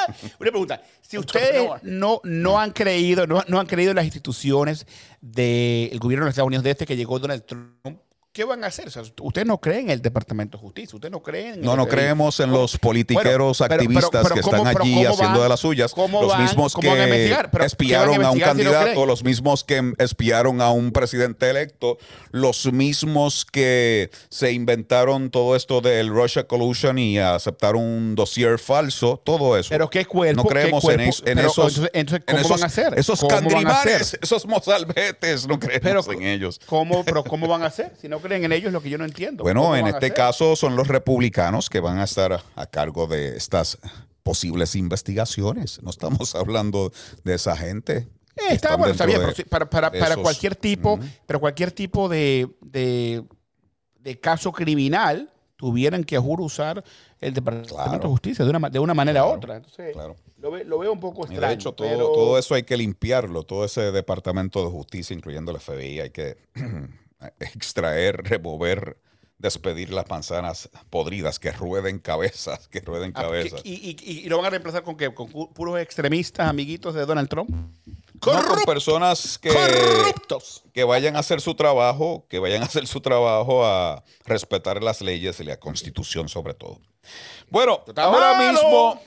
Una pregunta. Si ustedes no, no han creído, no, no han creído en las instituciones del gobierno de los Estados Unidos desde que llegó Donald Trump, ¿qué van a hacer? O sea, ustedes no creen en el Departamento de Justicia, ustedes no creen en No, el no creemos en los politiqueros Bueno, pero- activistas pero- pero que ¿cómo- están pero allí haciendo van- de las suyas, cómo los van- mismos que? Pero, ¿qué van a espiaron a un si no candidato, creen? los mismos que espiaron a un presidente electo, los mismos que se inventaron todo esto del Russia Collusion y aceptaron un dossier falso, todo eso. Pero ¿qué cuerpo? No creemos qué en, cuerpo? es- en Pero, esos, entonces- entonces, en ¿cómo esos- van a hacer? Esos ¿Cómo van a candrimanes, hacer? esos mozalbetes, no creemos Pero, en ellos. ¿cómo, pero ¿cómo van a hacer? Si no creen en ellos, lo que yo no entiendo. Bueno, ¿Cómo en este caso son los republicanos que van a estar a, a cargo de estas posibles investigaciones. No estamos hablando de esa gente. Eh, está bueno, está bien, pero para, para- de para esos- cualquier tipo, Ujú. pero cualquier tipo de, de, de caso criminal tuvieran que juro usar el Departamento Claro. de Justicia de una, de una manera u otra. Entonces, claro. lo, ve- lo veo un poco Y extraño. de hecho, todo, pero- todo eso hay que limpiarlo, todo ese departamento de justicia, incluyendo el FBI, hay que extraer, remover despedir las manzanas podridas, que rueden cabezas, que rueden Ah, cabezas. ¿Y, y- y- y lo van a reemplazar con qué? ¿Con pu- puros extremistas, amiguitos de Donald Trump? No, con personas que, Corruptos. que vayan a hacer su trabajo, que vayan a hacer su trabajo a respetar las leyes y la constitución sobre todo. Bueno, ahora malo. mismo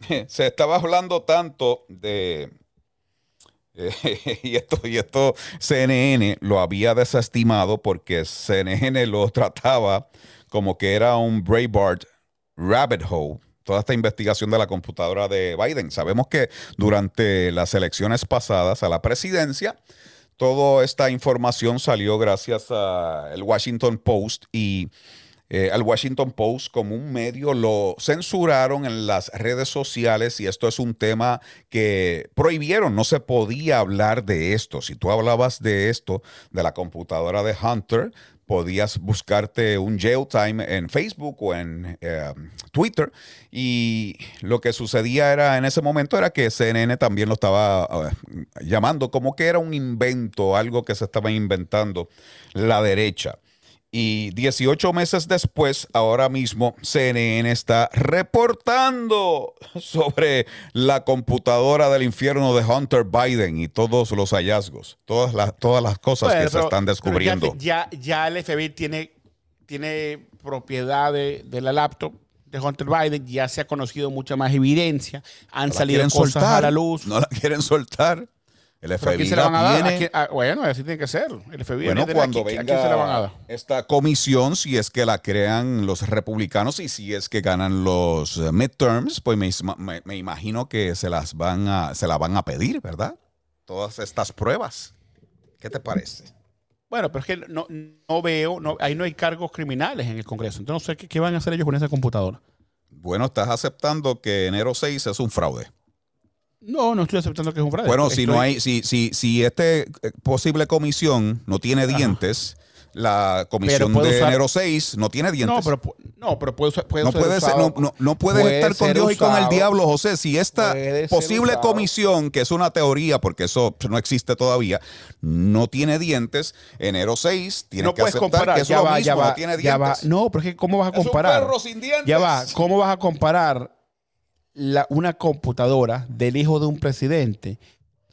se estaba hablando tanto de... y esto, y esto CNN lo había desestimado porque CNN lo trataba como que era un Breitbart rabbit hole. Toda esta investigación de la computadora de Biden. Sabemos que durante las elecciones pasadas a la presidencia, toda esta información salió gracias al Washington Post y eh, al Washington Post como un medio lo censuraron en las redes sociales y esto es un tema que prohibieron, no se podía hablar de esto. Si tú hablabas de esto, de la computadora de Hunter, podías buscarte un jail time en Facebook o en eh, Twitter y lo que sucedía era en ese momento era que CNN también lo estaba eh, llamando como que era un invento, algo que se estaba inventando la derecha. Y 18 meses después, ahora mismo, CNN está reportando sobre la computadora del infierno de Hunter Biden y todos los hallazgos, todas las, todas las cosas que se están descubriendo. Ya, ya, ya el FBI tiene, tiene propiedad de, de la laptop de Hunter Biden, ya se ha conocido mucha más evidencia, han No salido cosas a la luz. No la quieren soltar. El ¿Pero a quién FBI se la van a dar? tiene. ¿A quién? Ah, bueno, así tiene que ser. El FBI Bueno, viene de cuando aquí. ¿A venga quién se la van a dar? esta comisión, si es que la crean los republicanos y si es que ganan los midterms, pues me, isma- me- me imagino que se las van a, se la van a pedir, ¿verdad? Todas estas pruebas. ¿Qué te parece? Bueno, pero es que no, no veo, no, ahí no hay cargos criminales en el Congreso. Entonces no sé qué, qué van a hacer ellos con esa computadora. Bueno, estás aceptando que enero 6 es un fraude. No, no estoy aceptando que es un fraude. Bueno, Estoy- si no hay, si, si, si este eh, posible comisión no tiene dientes, la comisión puede de usar- enero 6 no tiene dientes. No, pero, no, pero puede, puede No ser puedes, usado- no, no- no puedes puede estar con ser Dios y con el diablo, José. Si esta Puede ser posible comisión, que es una teoría, porque eso no existe todavía, no tiene dientes, enero 6 tiene no que puedes aceptar comparar. que eso ya es lo va, mismo, ya va, no tiene ya va. dientes. No, pero es que ¿cómo vas a Es un comparar? perro sin dientes. Ya va, ¿cómo vas a comparar la- una computadora del hijo de un presidente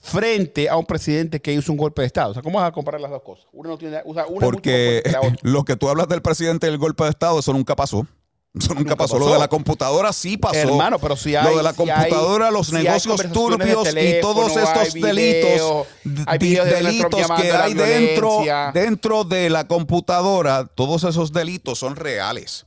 frente a un presidente que hizo un golpe de Estado? O sea, ¿cómo vas a comparar las dos cosas? Una no tiene, o sea, una es mucho Porque la otra. lo que tú hablas del presidente del golpe de Estado, eso nunca pasó. Eso nunca, Nunca pasó. Lo de la computadora sí pasó. Hermano, pero si hay. Lo de la si hay- computadora, los si negocios turbios y todos estos delitos, videos de delitos que hay dentro, dentro de la computadora, todos esos delitos son reales.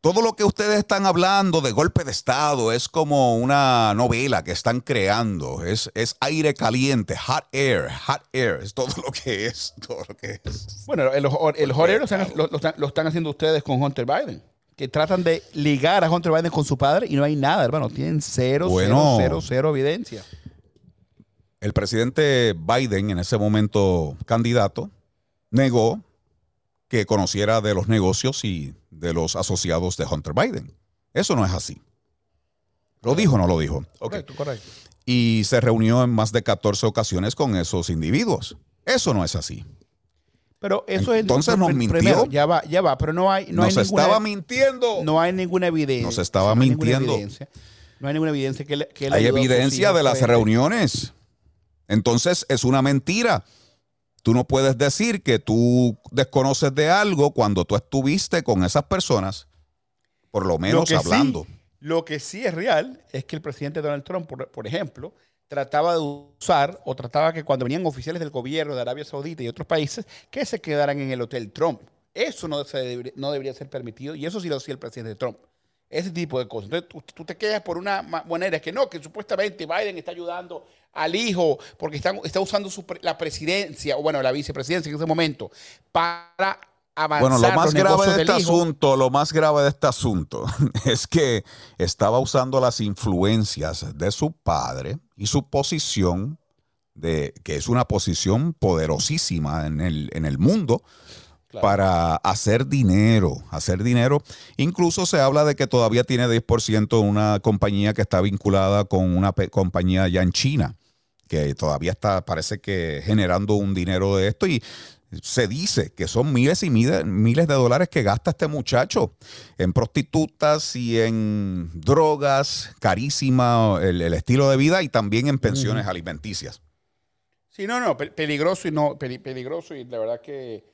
Todo lo que ustedes están hablando de golpe de Estado es como una novela que están creando. Es, es aire caliente, hot air, hot air. Es todo lo que es. Todo lo que es. Bueno, el, el lo están, lo, lo están- lo están haciendo ustedes con Hunter Biden. Que tratan de ligar a Hunter Biden con su padre y no hay nada, hermano. Tienen cero, Bueno. cero, cero, cero evidencia. El presidente Biden, en ese momento candidato, negó que conociera de los negocios y de los asociados de Hunter Biden. Eso no es así. ¿Lo dijo o no lo dijo? Ok. Correcto, correcto. Y se reunió en más de 14 ocasiones con esos individuos. Eso no es así. Pero eso es. Entonces nos pr- mintió. primero, ya va, ya va, pero no hay, no Nos hay ninguna, estaba mintiendo. no hay ninguna evidencia. Nos estaba no mintiendo. evidencia. No hay ninguna evidencia que, le- que Hay evidencia de las reuniones. Entonces es una mentira. Tú no puedes decir que tú desconoces de algo cuando tú estuviste con esas personas, por lo menos hablando. Sí, lo que sí es real es que el presidente Donald Trump, por, por ejemplo, trataba de usar o trataba que cuando venían oficiales del gobierno de Arabia Saudita y otros países, que se quedaran en el Hotel Trump. Eso no, se debería, no debería ser permitido y eso sí lo hacía el presidente Trump. Ese tipo de cosas. Entonces tú, tú te quedas por una ma- manera que no, que supuestamente Biden está ayudando al hijo porque está, está usando su la presidencia, o bueno, la vicepresidencia en ese momento, para avanzar Bueno, lo más los grave de este hijo. asunto, lo más grave de este asunto es que estaba usando las influencias de su padre y su posición de que es una posición poderosísima en el, en el mundo Claro. para hacer dinero, hacer dinero. Incluso se habla de que todavía tiene 10% una compañía que está vinculada con una compañía ya en China, que todavía está, parece que generando un dinero de esto y se dice que son miles y miles, miles de dólares que gasta este muchacho en prostitutas y en drogas, carísima el, el estilo de vida y también en pensiones alimenticias. Sí, no, no, pe- peligroso y no, peli- peligroso y la verdad que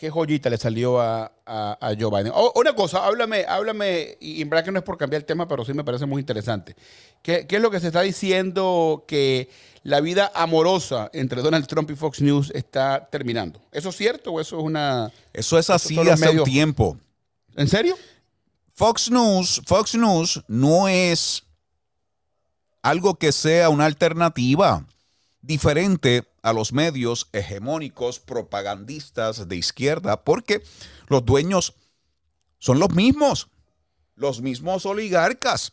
qué joyita le salió a, a- a Joe Biden. O- una cosa, háblame, háblame, y en verdad que no es por cambiar el tema, pero sí me parece muy interesante. ¿Qué, qué es lo que se está diciendo que la vida amorosa entre Donald Trump y Fox News está terminando? ¿Eso es cierto o eso es una... Eso es así los hace un tiempo. ¿En serio? Fox News, Fox News no es algo que sea una alternativa diferente a los medios hegemónicos propagandistas de izquierda, porque los dueños son los mismos, los mismos oligarcas.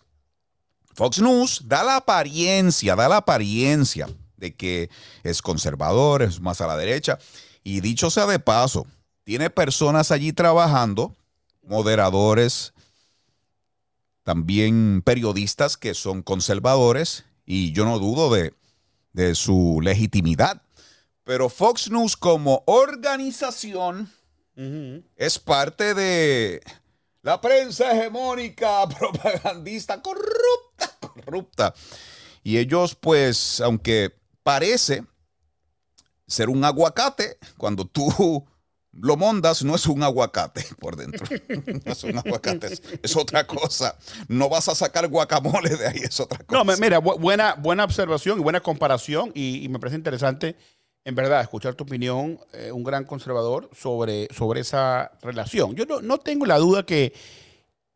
Fox News da la apariencia, da la apariencia de que es conservador, es más a la derecha, y dicho sea de paso, tiene personas allí trabajando, moderadores, también periodistas que son conservadores y yo no dudo de, de su legitimidad. Pero Fox News como organización es parte de la prensa hegemónica, propagandista, corrupta, corrupta. Y ellos pues, aunque parece ser un aguacate, cuando tú lo mondas, no es un aguacate por dentro. No es un aguacate, es, es otra cosa. No vas a sacar guacamole de ahí, es otra cosa. No, mira, bu- buena, buena observación y buena comparación y, y me parece interesante, en verdad, escuchar tu opinión, eh, un gran conservador, sobre, sobre esa relación. Yo no, no tengo la duda que,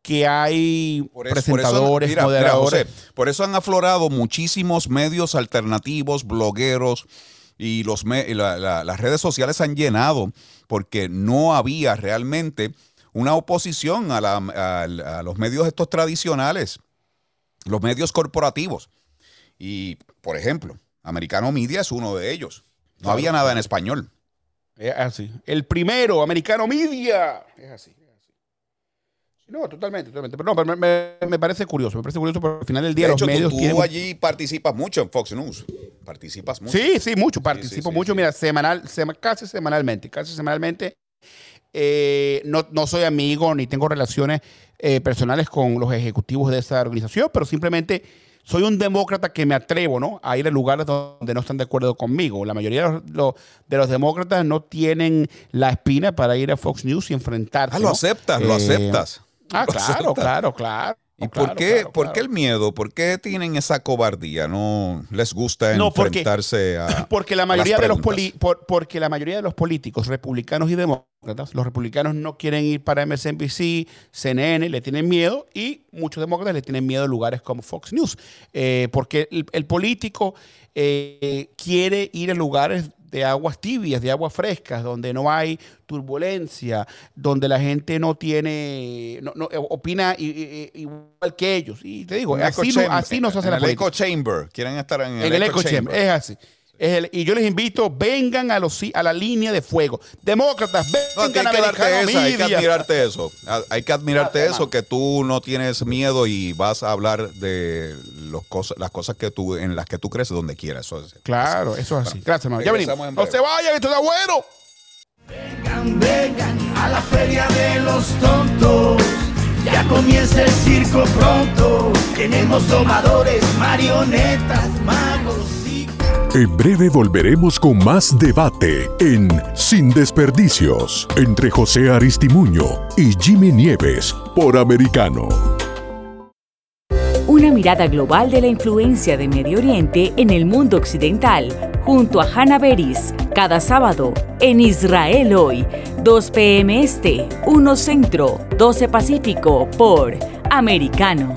que hay Por eso- presentadores, por eso, mira, mira, moderadores. José, por eso han aflorado muchísimos medios alternativos, blogueros y los me- y la- la- las redes sociales han llenado porque no había realmente una oposición a, la- a- a los medios estos tradicionales, los medios corporativos. Y, por ejemplo, Americano Media es uno de ellos. No Claro. había nada en español. Es así. El primero, Americano Media. Es así. No, totalmente, totalmente. Pero no, pero me, me- parece curioso. Me parece curioso porque al final del día De los hecho, tú- medios tú, tienen... allí participas mucho en Fox News. Participas mucho. Sí, sí, mucho. Participo sí, mucho. sí. Mira, semanal, sema- casi semanalmente. Casi semanalmente. Eh, no, no soy amigo ni tengo relaciones eh, personales con los ejecutivos de esa organización, pero simplemente soy un demócrata que me atrevo ¿no? a ir a lugares donde no están de acuerdo conmigo. La mayoría de los, los- de los demócratas no tienen la espina para ir a Fox News y enfrentarse. Ah, lo ¿no? aceptas, lo Eh, aceptas. Ah, claro, claro, claro. ¿Y claro, por, qué, claro, por claro. qué el miedo? ¿Por qué tienen esa cobardía? ¿No les gusta No, porque- enfrentarse a Porque la a las mayoría de los preguntas? poli- por- porque la mayoría de los políticos republicanos y demócratas, los republicanos no quieren ir para MSNBC, CNN, le tienen miedo y muchos demócratas le tienen miedo a lugares como Fox News, Eh, porque el, el político eh, quiere ir a lugares de aguas tibias, de aguas frescas, donde no hay turbulencia, donde la gente no tiene, no, no, eh, opina i- i- i- igual que ellos. Y te digo, así no, chamber, así no se hace en la el política. echo chamber. Quieren estar en el, En el echo chamber, es así. Es el- y yo les invito, vengan a, los, a la línea de fuego. Demócratas, No, vengan hay que a darte Americano esa, hay que admirarte eso. Ah, Hay que admirarte Gracias, eso, hermano. que tú no tienes miedo y vas a hablar de los cosas, las cosas que tú, en las que tú crees donde quieras. Eso es- Claro, eso es así. Gracias, hermano. Ya venimos. en No se vayan, esto está bueno. Vengan, vengan a la feria de los tontos. Ya comienza el circo pronto. Tenemos domadores, marionetas, magos. En breve volveremos con más debate en Sin Desperdicios entre José Aristimuño y Jimmy Nieves por Americano. Una mirada global de la influencia de Medio Oriente en el mundo occidental, junto a Hannah Beris, cada sábado en Israel hoy, 2 p.m. Este, 1 Centro, 12 Pacífico, por Americano.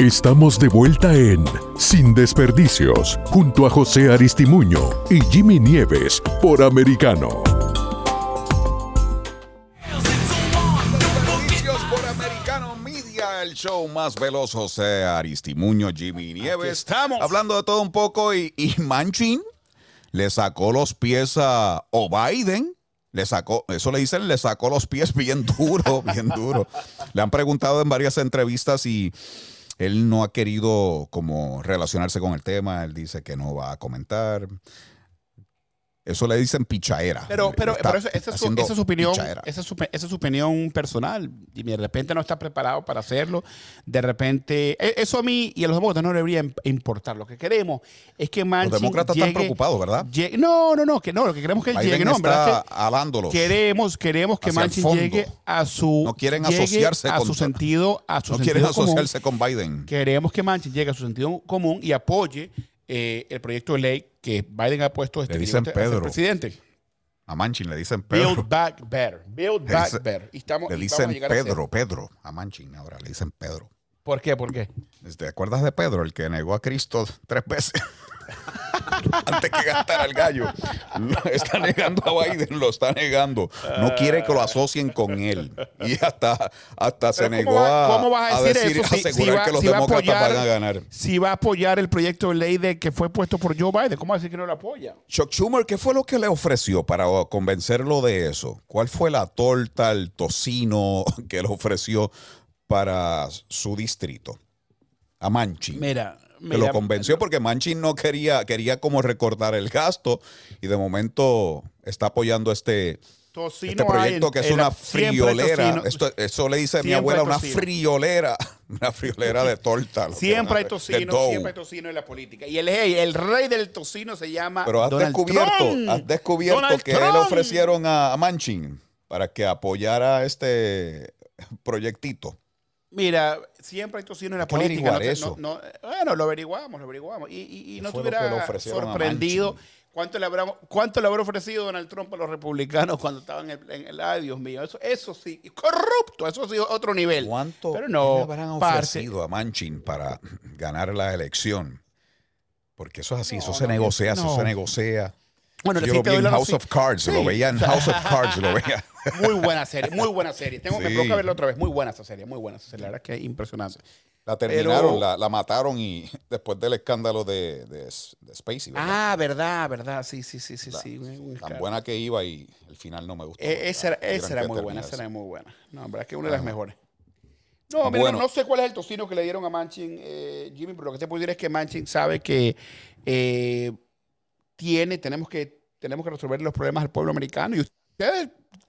Estamos de vuelta en Sin Desperdicios, junto a José Aristimuño y Jimmy Nieves por Americano. Servicios por Americano Media, el show más veloz, José Aristimuño, Jimmy Nieves. estamos. Hablando de todo un poco y, y Manchin le sacó los pies a o Biden. Le sacó, eso le dicen, le sacó los pies bien duro, bien duro. Le han preguntado en varias entrevistas y él no ha querido como relacionarse con el tema. Él dice que no va a comentar. Eso le dicen pichaera. Pero, pero, pero esa, esa es su, haciendo esa es su opinión, esa es su, esa es su opinión personal. Y de repente no está preparado para hacerlo. De repente, e- eso a mí y a los demócratas no debería im- importar. Lo que queremos es que Manchin Los demócratas llegue- están preocupados, ¿verdad? llegue- no, no, no, que no. Lo que queremos es que Biden llegue. No, verdad está alándolos. queremos, queremos que Manchin llegue a su No quieren asociarse a con- su sentido, a su No sentido quieren común. asociarse con Biden. Queremos que Manchin llegue a su sentido común y apoye eh, el proyecto de ley que Biden ha puesto este Le dicen Pedro. presidente. A Manchin le dicen Pedro. Build back better. Build back dice- better. Y estamos, Le y vamos dicen a a Pedro, Pedro. A Manchin ahora le dicen Pedro. ¿Por qué? ¿Por qué? ¿Te acuerdas de Pedro, el que negó a Cristo tres veces? Antes que gastara el gallo. Lo está negando a Biden, lo está negando. No quiere que lo asocien con él. Y hasta, hasta se negó ¿cómo va- a, cómo vas a decir eso si- si asegurar va- que los si va a demócratas apoyar- van a ganar. Si va a apoyar el proyecto de ley de que fue puesto por Joe Biden, ¿cómo va a decir que no lo apoya? Chuck Schumer, ¿qué fue lo que le ofreció para convencerlo de eso? ¿Cuál fue la torta, el tocino que le ofreció para su distrito? A Manchin. Mira, que mira, lo convenció porque Manchin no quería, quería como recortar el gasto y de momento está apoyando este, tocino este proyecto que es una friolera. Esto, eso le dice a mi abuela, una friolera, una friolera de torta. que Siempre hay tocino, siempre hay tocino en la política. Y el, hey, el rey del tocino se llama Pero has Donald descubierto, Trump. has descubierto Donald que le ofrecieron a, a Manchin para que apoyara este proyectito. Mira, siempre hay tocino en la política. no eso. no- no- bueno, lo averiguamos, lo averiguamos. Y, y- y no fue te lo que le hubiera ofrecieron a sorprendido cuánto le, habrá, cuánto le habrá ofrecido Donald Trump a los republicanos cuando estaban en el, en el- ay, Dios mío, eso, eso sí, corrupto, eso sí, otro nivel. ¿Cuánto Pero no, le habrán ofrecido a Manchin para ganar la elección? Porque eso es así, eso se negocia, eso se negocia. Bueno, Yo lo vi en House of Cards, lo veía en House of Cards, lo veía. Muy buena serie, muy buena serie. Tengo que verla otra vez. Muy buena esa serie, muy buena esa serie. La verdad que es impresionante. La terminaron, Pero- la, la mataron y después del escándalo de, de, de Spacey, ¿verdad? Ah, verdad, verdad. Sí, sí, sí, sí. La- sí. Tan buena que iba y el final no me gustó. Eh, esa era, esa era muy buena, esa era muy buena. No, en verdad que una de las mejores. No, mira, Bueno. no sé cuál es el tocino que le dieron a Manchin, eh, Jimmy, pero lo que te puedo decir es que Manchin sabe que eh, tiene, tenemos que, tenemos que resolver los problemas del pueblo americano y ustedes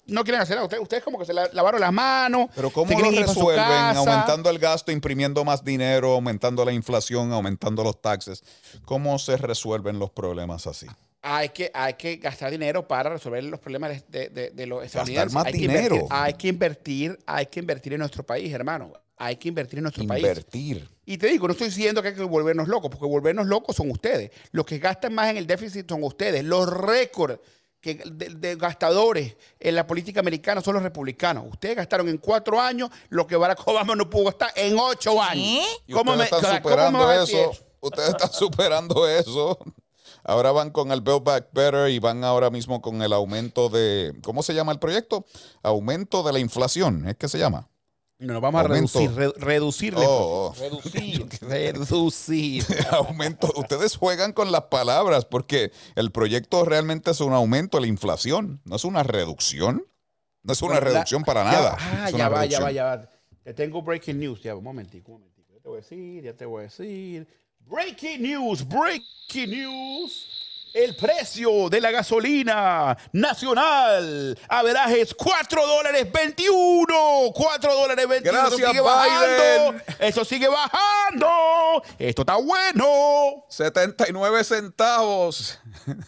no quieren hacer nada. Ustedes, ustedes como que se la- lavaron las manos. Pero ¿cómo lo resuelven? Aumentando el gasto, imprimiendo más dinero, aumentando la inflación, aumentando los taxes. ¿Cómo se resuelven los problemas así? Hay que, hay que gastar dinero para resolver los problemas de, de- de los estadounidenses. más hay que dinero. invertir- hay que invertir, hay que invertir en nuestro país, hermano. Hay que invertir en nuestro país. Invertir. Y te digo, no estoy diciendo que hay que volvernos locos, porque volvernos locos son ustedes. Los que gastan más en el déficit son ustedes. Los récords que, de, de gastadores en la política americana son los republicanos. Ustedes gastaron en cuatro años lo que Barack Obama no pudo gastar en ocho años. Y ¿Cómo ustedes me- están o sea, ¿cómo me superando eso. Ustedes están superando eso. Ahora van con el Build Back Better y van ahora mismo con el aumento de. ¿Cómo se llama el proyecto? Aumento de la inflación, ¿es que se llama? No, nos vamos a reducir, re- reducir, la Oh, oh. inflación. reducir, reducir. aumento. Ustedes juegan con las palabras porque el proyecto realmente es un aumento de la inflación, no es una reducción. No es una la- reducción para ya nada. Ah, ya va, ya va, ya va. Te tengo breaking news. Ya, un momentico, un momentico. Ya te voy a decir, ya te voy a decir. Breaking news, breaking news. El precio de la gasolina nacional. Averajes 4 dólares 21. 4 dólares 21. Eso Gracias, sigue bajando. Biden. Eso sigue bajando. Esto está bueno. 79 centavos.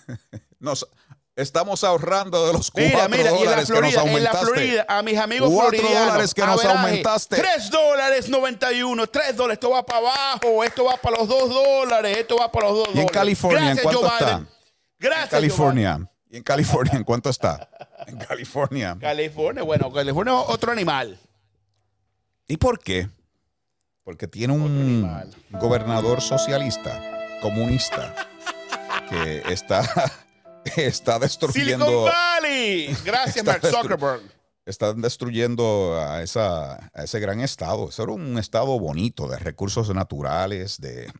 Nos estamos ahorrando de los 4 Mira, mira, y en la dólares que nos Florida, en la aumentaste. Florida, a mis amigos Cuatro dólares que nos averaje, aumentaste. 3 dólares 91, 3 dólares, esto va para abajo, esto va para los 2 dólares, esto va para los 2 ¿Y en dólares. California en cuánto Joe está? Biden. Gracias, California. ¿Y en California en cuánto está? En California. California, bueno, California es otro animal. ¿Y por qué? Porque tiene un gobernador socialista, comunista, que está, está destruyendo. Silicon Valley. Gracias, Mark destru- Zuckerberg. Están destruyendo a, esa, a ese gran estado. Eso era un estado bonito de recursos naturales, de,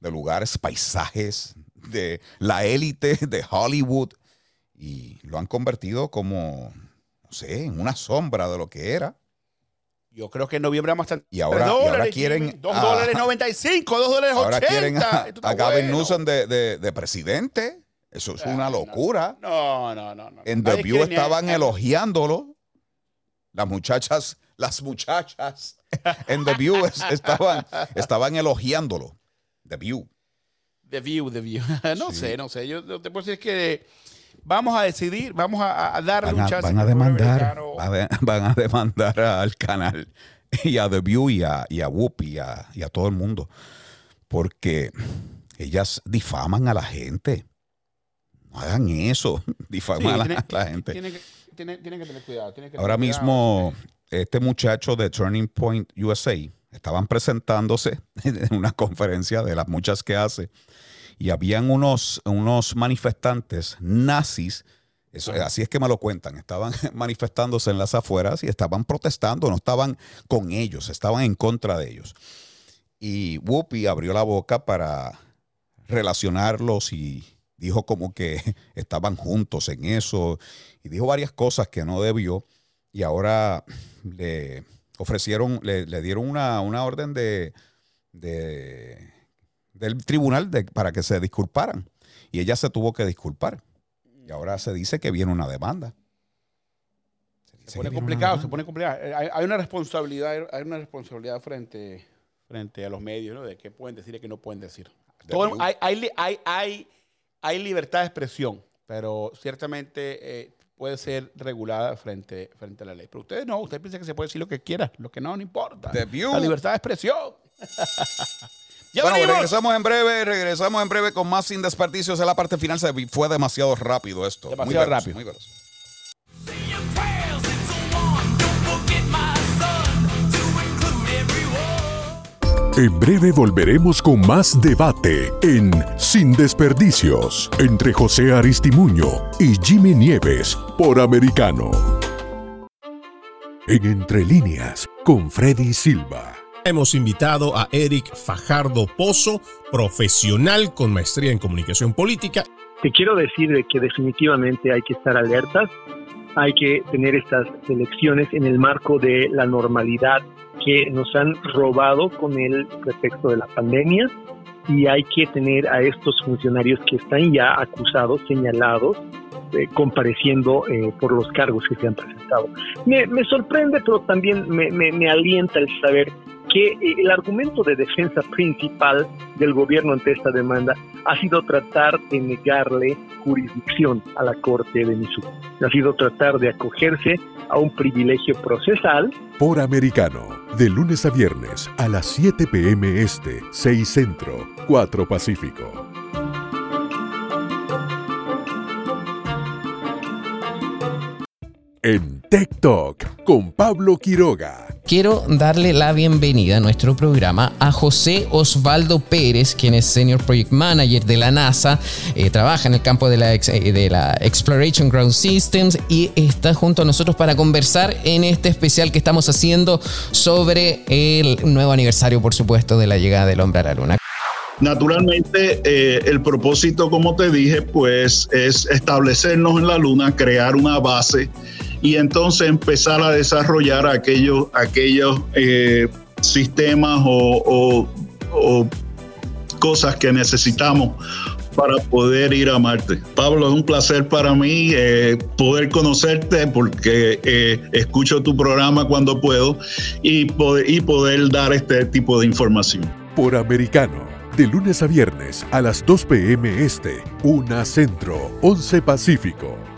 de lugares, paisajes, de la élite de Hollywood. Y lo han convertido como, no sé, en una sombra de lo que era. Yo creo que en noviembre vamos a estar. Y ahora- y ahora quieren 2 a- dólares 95, 2 dólares 80. Ahora quieren a, a Gavin bueno. Newsom de, de- de presidente. Eso es una locura. No, no, no. no. En The View estaban elogiándolo. Las muchachas, las muchachas en The View es- estaban, estaban elogiándolo. The View. The View, The View. no Sí. sé, no sé. Yo te puedo decir que vamos a decidir, vamos a, a darle Van un a, chance. van a demandar, van a- demandar al canal y a The View y a, y a y a, y a todo el mundo. Porque ellas difaman a la gente. No hagan eso. Difaman Sí, a, la, gente. Tiene que, tiene, tiene que tener cuidado. tiene que Ahora tener cuidado. mismo, este muchacho de Turning Point USA estaban presentándose en una conferencia de las muchas que hace y habían unos, unos manifestantes nazis. Eso, así es que me lo cuentan. Estaban manifestándose en las afueras y estaban protestando, no estaban con ellos, estaban en contra de ellos. Y Whoopi abrió la boca para relacionarlos y dijo como que estaban juntos en eso y dijo varias cosas que no debió y ahora le ofrecieron, le, le dieron una, una orden de, de- del tribunal de- para que se disculparan y ella se tuvo que disculpar y ahora se dice que viene una demanda. Se pone complicado, se pone complicado. Hay, hay una responsabilidad, hay una responsabilidad frente, frente a los medios, ¿no? De qué pueden decir y qué no pueden decir. Todo- hay, hay, hay, libertad de expresión, pero ciertamente eh, puede ser regulada frente, frente a la ley. Pero ustedes no, ustedes piensan que se puede decir lo que quiera, lo que no, no importa. The View. La libertad de expresión. ya bueno, venimos. regresamos en breve, regresamos en breve con más sin desperdicios. En la parte final se fue demasiado rápido esto. Demasiado rápido. muy veloz. En breve volveremos con más debate en Sin Desperdicios entre José Aristimuño y Jimmy Nieves por Americano. En Entre Líneas con Freddy Silva. Hemos invitado a Eric Fajardo Pozo, profesional con maestría en comunicación política. Te quiero decir de que definitivamente hay que estar alertas, hay que tener estas elecciones en el marco de la normalidad que nos han robado con el pretexto de la pandemia y hay que tener a estos funcionarios que están ya acusados, señalados, eh, compareciendo eh, por los cargos que se han presentado. Me, me sorprende, pero también me, me, me alienta el saber que eh, el argumento de defensa principal del gobierno ante esta demanda ha sido tratar de negarle jurisdicción a la Corte de Missouri. Ha sido tratar de acogerse a un privilegio procesal. Por Americano, de lunes a viernes a las 7 p.m. Este, 6 Centro, 4 Pacífico. En Tech Talk con Pablo Quiroga. Quiero darle la bienvenida a nuestro programa a José Osvaldo Pérez, quien es Senior Project Manager de la NASA, eh, trabaja en el campo de la, eh, de la Exploration Ground Systems y está junto a nosotros para conversar en este especial que estamos haciendo sobre el nuevo aniversario, por supuesto, de la llegada del hombre a la Luna. Naturalmente, eh, el propósito, como te dije, pues es establecernos en la Luna, crear una base y entonces empezar a desarrollar aquellos, aquellos eh, sistemas o, cosas que necesitamos para poder ir a Marte. Pablo, es un placer para mí eh, poder conocerte porque escucho tu programa cuando puedo y y poder dar este tipo de información. Por Americano, de lunes a viernes a las 2 p.m. Este, 1 Centro, 11 Pacífico.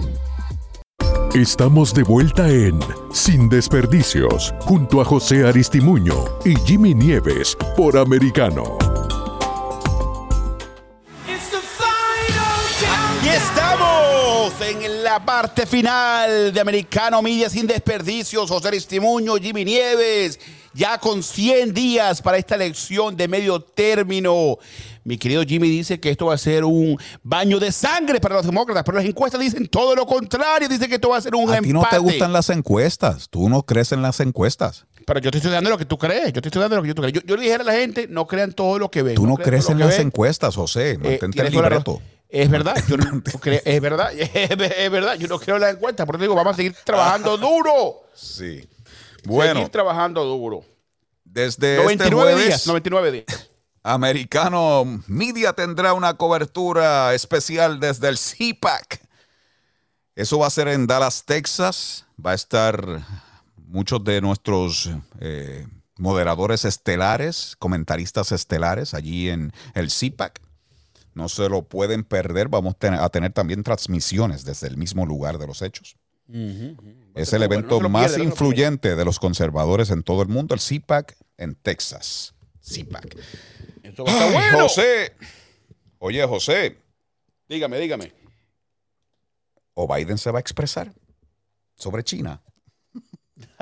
Estamos de vuelta en Sin Desperdicios, junto a José Aristimuño y Jimmy Nieves por Americano. Y estamos en la parte final de Americano Media sin desperdicios. José Aristimuño, Jimmy Nieves, ya con 100 días para esta elección de medio término. Mi querido Jimmy dice que esto va a ser un baño de sangre para los demócratas, pero las encuestas dicen todo lo contrario. Dicen que esto va a ser un A empate. ti no te gustan las encuestas. Tú no crees en las encuestas. Pero yo te estoy dando lo que tú crees. Yo te estoy dando lo que tú crees. Yo, yo le dijera a la gente, no crean todo lo que ven. Tú no crees en las ven. encuestas, José. Eh, Mantente tienes el libreto. Es verdad, yo no, creo- es verdad, es verdad, yo no creo en la encuesta, por eso digo, vamos a seguir trabajando duro. Sí. Bueno, Seguir trabajando duro. desde 99 este jueves, días, 99 días. Americano Media tendrá una cobertura especial desde el CPAC. Eso va a ser en Dallas, Texas. Va a estar muchos de nuestros eh, moderadores estelares, comentaristas estelares allí en el CPAC. No se lo pueden perder. Vamos a tener también transmisiones desde el mismo lugar de los hechos. Es el evento no más no lo influyente de los conservadores en todo el mundo, el CPAC en Texas. Eso va a estar bueno. José. Oye, José, Dígame, dígame. ¿o Biden se va a expresar sobre China?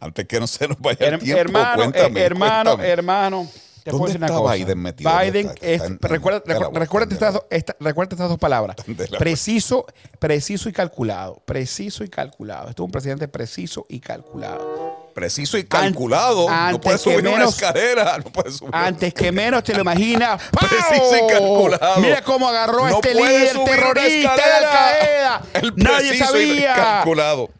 Antes que no se nos vaya el tiempo, hermano, cuéntame, eh, hermano, cuéntame. hermano. Te ¿Dónde decir una está cosa. Biden metido? ¿Dónde Biden está? es, Está en- recuerda, está en estas, esta- estas dos palabras. Preciso, preciso y calculado. Preciso y calculado. Este es un presidente preciso y calculado. Preciso y calculado. no antes puedes que subir una menos- escalera. No puedes subir. Antes que menos te lo imaginas. ¡pau! Preciso y calculado. Mira cómo agarró a No este líder una terrorista de escalera. Al-Qaeda. El Nadie preciso y sabía. calculado.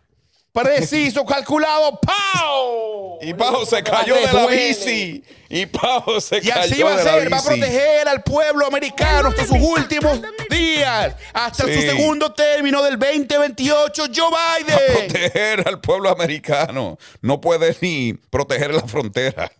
Preciso, calculado. ¡Pau! Y Pau se cayó de la bici. Y Pau se Y cayó así va a de la ser, va a bici. proteger al pueblo americano hasta sus últimos días, hasta Sí. su segundo término del 2028, Joe Biden. proteger al pueblo americano. No puede ni proteger la frontera.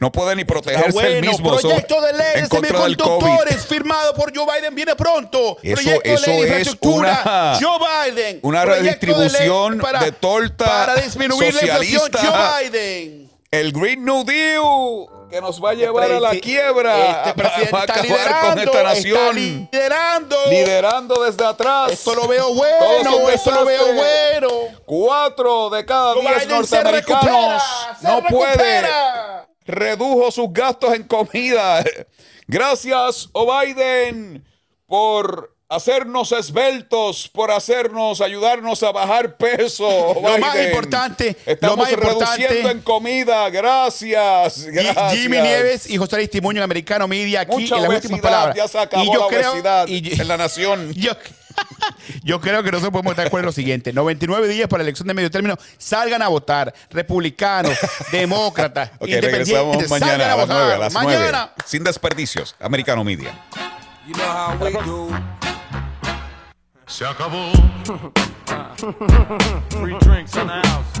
No puede ni protegerse bueno, el mismo proyecto de ley de semiconductores firmado por Joe Biden viene pronto. Eso- proyecto de eso ley de es infraestructura, una- Joe Biden. una Proyecto redistribución para- de torta para disminuir la inflación, socialista. Joe Biden. El Green New Deal que nos va a llevar a la quiebra. Este presidente va a acabar con esta nación. está liderando. Liderando desde atrás. Esto lo veo bueno, esto lo veo bueno. Cuatro de cada diez Biden se norteamericanos recupera, se no puede recupera. redujo sus gastos en comida. Gracias, O'Biden, por hacernos esbeltos, por hacernos, ayudarnos a bajar peso. Lo más Biden. importante, Estamos lo más importante. reduciendo en comida. Gracias. Jimmy Nieves y José Aristimuño en Americano Media aquí Mucha en las últimas palabras. ya se acabó y yo la creo, en la nación. Yo, yo creo que nosotros podemos estar de acuerdo en lo siguiente. 99 días para la elección de medio término. Salgan a votar. Republicanos, demócratas, Ok, independientes. salgan mañana a las votar. 9, a las 9. Mañana. Sin desperdicios. Americano Media. You know how we do. Se acabó. Free drinks in the house.